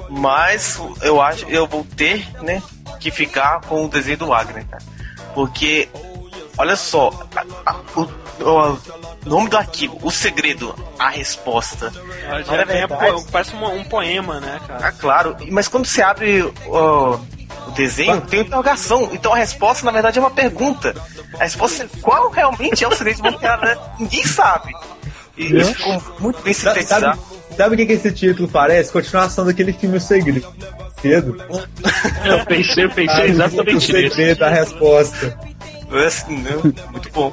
Mas eu acho eu vou ter, né, que ficar com o desenho do Wagner, cara. Porque, olha só, a- a- o, o nome do arquivo, o segredo, a resposta. Olha, Olha, po- parece uma- um poema, né, cara? Ah, claro, mas quando você abre ó, o desenho, tem uma interrogação. Então a resposta, na verdade, é uma pergunta. A resposta é qual realmente é o segredo de Monkey Island? Ninguém sabe. E isso ficou muito bem Sabe, sintetizado. sabe, o que, que esse título parece? Continuação daquele filme O Segredo. <laughs> Eu pensei, eu pensei Ah, o exatamente nisso. segredo, a resposta. Assim, <laughs> né? Muito bom.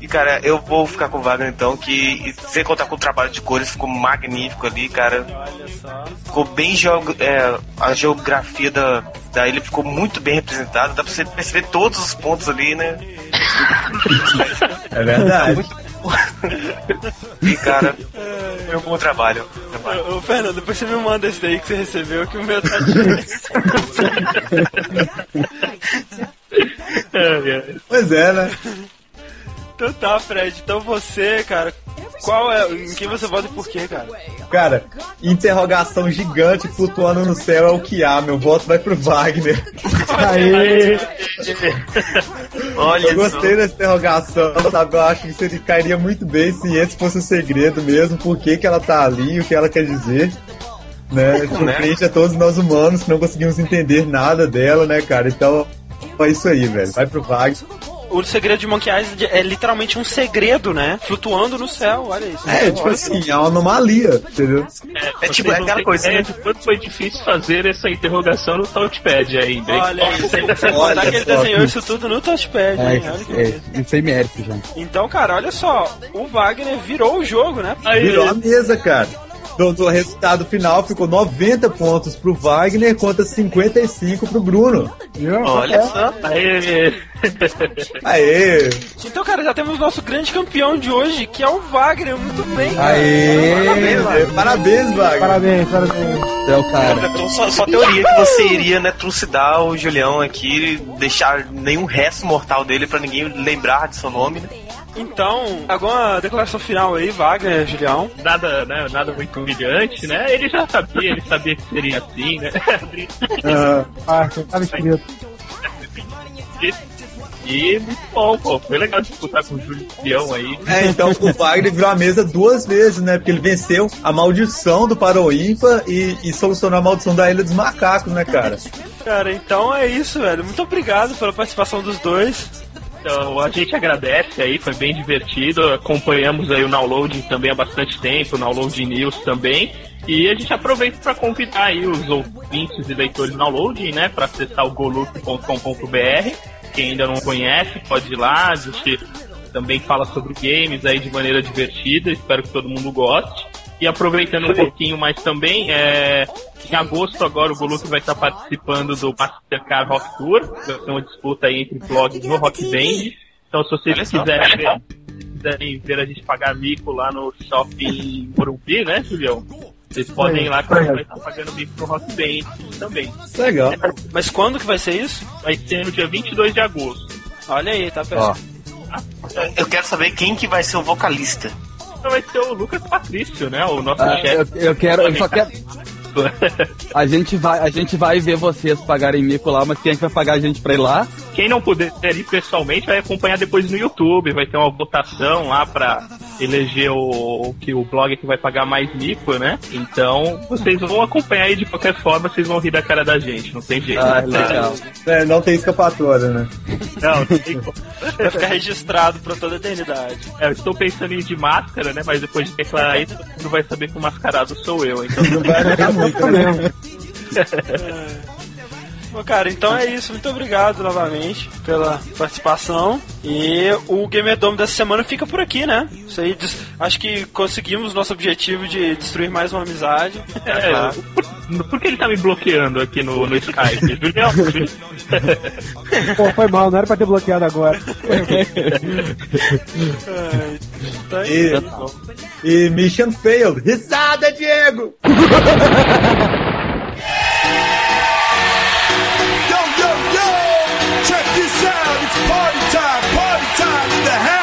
E cara, eu vou ficar com o Wagner então, que sem contar com o trabalho de cores, ficou magnífico ali, cara. Olha só. Ficou bem geog é, a geografia da, da ilha ficou muito bem representada, dá pra você perceber todos os pontos ali, né? É verdade. E cara, foi um bom trabalho. Ô, Fernando, depois você me manda esse daí que você recebeu, que o meu tá. <laughs> É. <laughs> Pois é, né? Então tá, Fred. Então você, cara, qual é. Em quem você vota e por quê, cara? Cara, interrogação gigante flutuando no céu é o que há. Meu voto vai pro Wagner. Aí, <laughs> Olha Eu gostei dessa interrogação, sabe? Eu acho que isso cairia muito bem se esse fosse o segredo mesmo, por que, que ela tá ali, o que ela quer dizer. Né? <laughs> Surpreende a todos nós humanos que não conseguimos entender nada dela, né, cara? Então, é isso aí, velho. Vai pro Wagner. O segredo de Monkey Island é literalmente um segredo, né? Flutuando no céu, olha isso. É, tipo assim, é uma anomalia, entendeu? É tipo, vocês é aquela coisa, né? de quanto foi difícil fazer essa interrogação no Touchpad ainda. Olha sem Olha contar que ele desenhou isso tudo no touchpad, É, hein? Olha que é, isso aí mérito já. Então, cara, olha só, o Wagner virou o jogo, né? Aí, Virou a mesa, cara. Do, do resultado final ficou 90 pontos pro Wagner contra 55 pro Bruno. Olha só. aí, Aê! Então, cara, já temos o nosso grande campeão de hoje, que é o Wagner. Muito bem. Aê! Parabéns, Wagner. Parabéns, parabéns. É o cara. Então, só, só teoria que você iria, né, trucidar o Julião aqui, deixar nenhum resto mortal dele pra ninguém lembrar de seu nome, né? Então, alguma declaração final aí, Wagner, Julião? nada, né, nada muito humilhante, né? Ele já sabia, ele sabia que seria assim, né? <laughs> Ah, Ah, tava escrito. e muito bom, pô. Foi legal disputar com o Julião aí. É, então o Wagner virou a mesa duas vezes, né? Porque ele venceu a maldição do Paroímpa e, e solucionou a maldição da Ilha dos Macacos, né, cara? Cara, então é isso, velho. Muito obrigado pela participação dos dois. Então a gente agradece aí, foi bem divertido. Acompanhamos aí o Downloading também há bastante tempo, o Downloading News também. E a gente aproveita para convidar aí os ouvintes e leitores do Downloading, né, para acessar o golup.com.br. Quem ainda não conhece, pode ir lá, a gente também fala sobre games aí de maneira divertida, espero que todo mundo goste. E aproveitando um pouquinho mais também, é, em agosto agora o Golup vai estar participando do Mastercard Rock Tour, vai ser uma disputa aí entre blogs no Rock Band. Então se vocês quiserem ver, quiserem ver a gente pagar mico lá no shopping Morumbi, né, Julião? Vocês podem ir lá que a gente vai estar pagando mico no Rock Band também. Legal. Mas quando que vai ser isso? Vai ser no dia 22 de agosto. Olha aí, tá perto. Eu quero saber quem que vai ser o vocalista. Então vai ser o Lucas Patrício, né? O nosso ah, eu, chefe. eu quero, eu só quero. <laughs> A gente vai, a gente vai ver vocês pagarem mico lá, mas quem é que vai pagar a gente pra ir lá? Quem não puder ir pessoalmente vai acompanhar depois no YouTube, vai ter uma votação lá pra eleger o, o que o blog que vai pagar mais mico, né? Então vocês vão acompanhar aí de qualquer forma, vocês vão rir da cara da gente, não tem jeito. Ah, legal. É, não tem escapatória, né? Não, não tem. <laughs> Vai ficar registrado pra toda a eternidade. É, eu estou pensando em ir de máscara, né? Mas depois de declarar isso, todo mundo vai saber que o mascarado sou eu. Então Não vai muito, né? <laughs> Bom, cara, então é isso. Muito obrigado novamente pela participação. E o Gamerdome dessa semana fica por aqui, né? Isso aí, des- acho que conseguimos nosso objetivo de destruir mais uma amizade. <laughs> É, por, por que ele tá me bloqueando aqui no, no Skype? <laughs> Pô, foi mal, não era pra ter bloqueado agora. É, então é E, isso. e Mission Failed. Risada, Diego! <laughs> It's party time, party time in the house.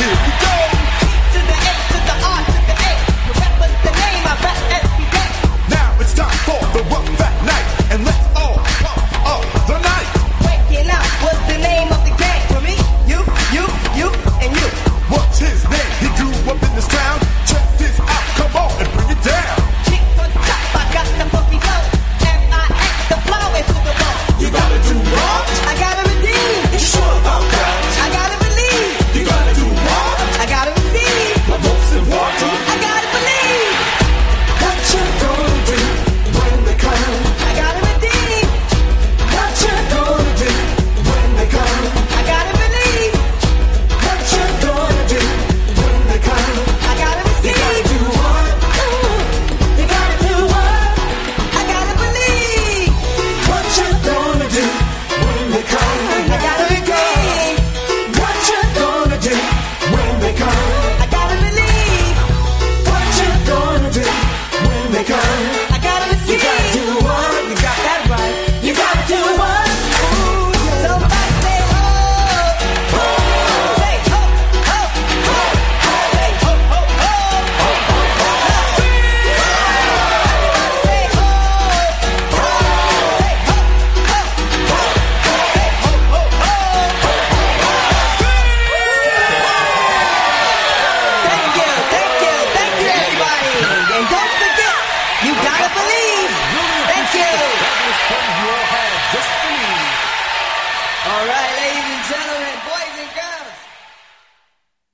Here we go.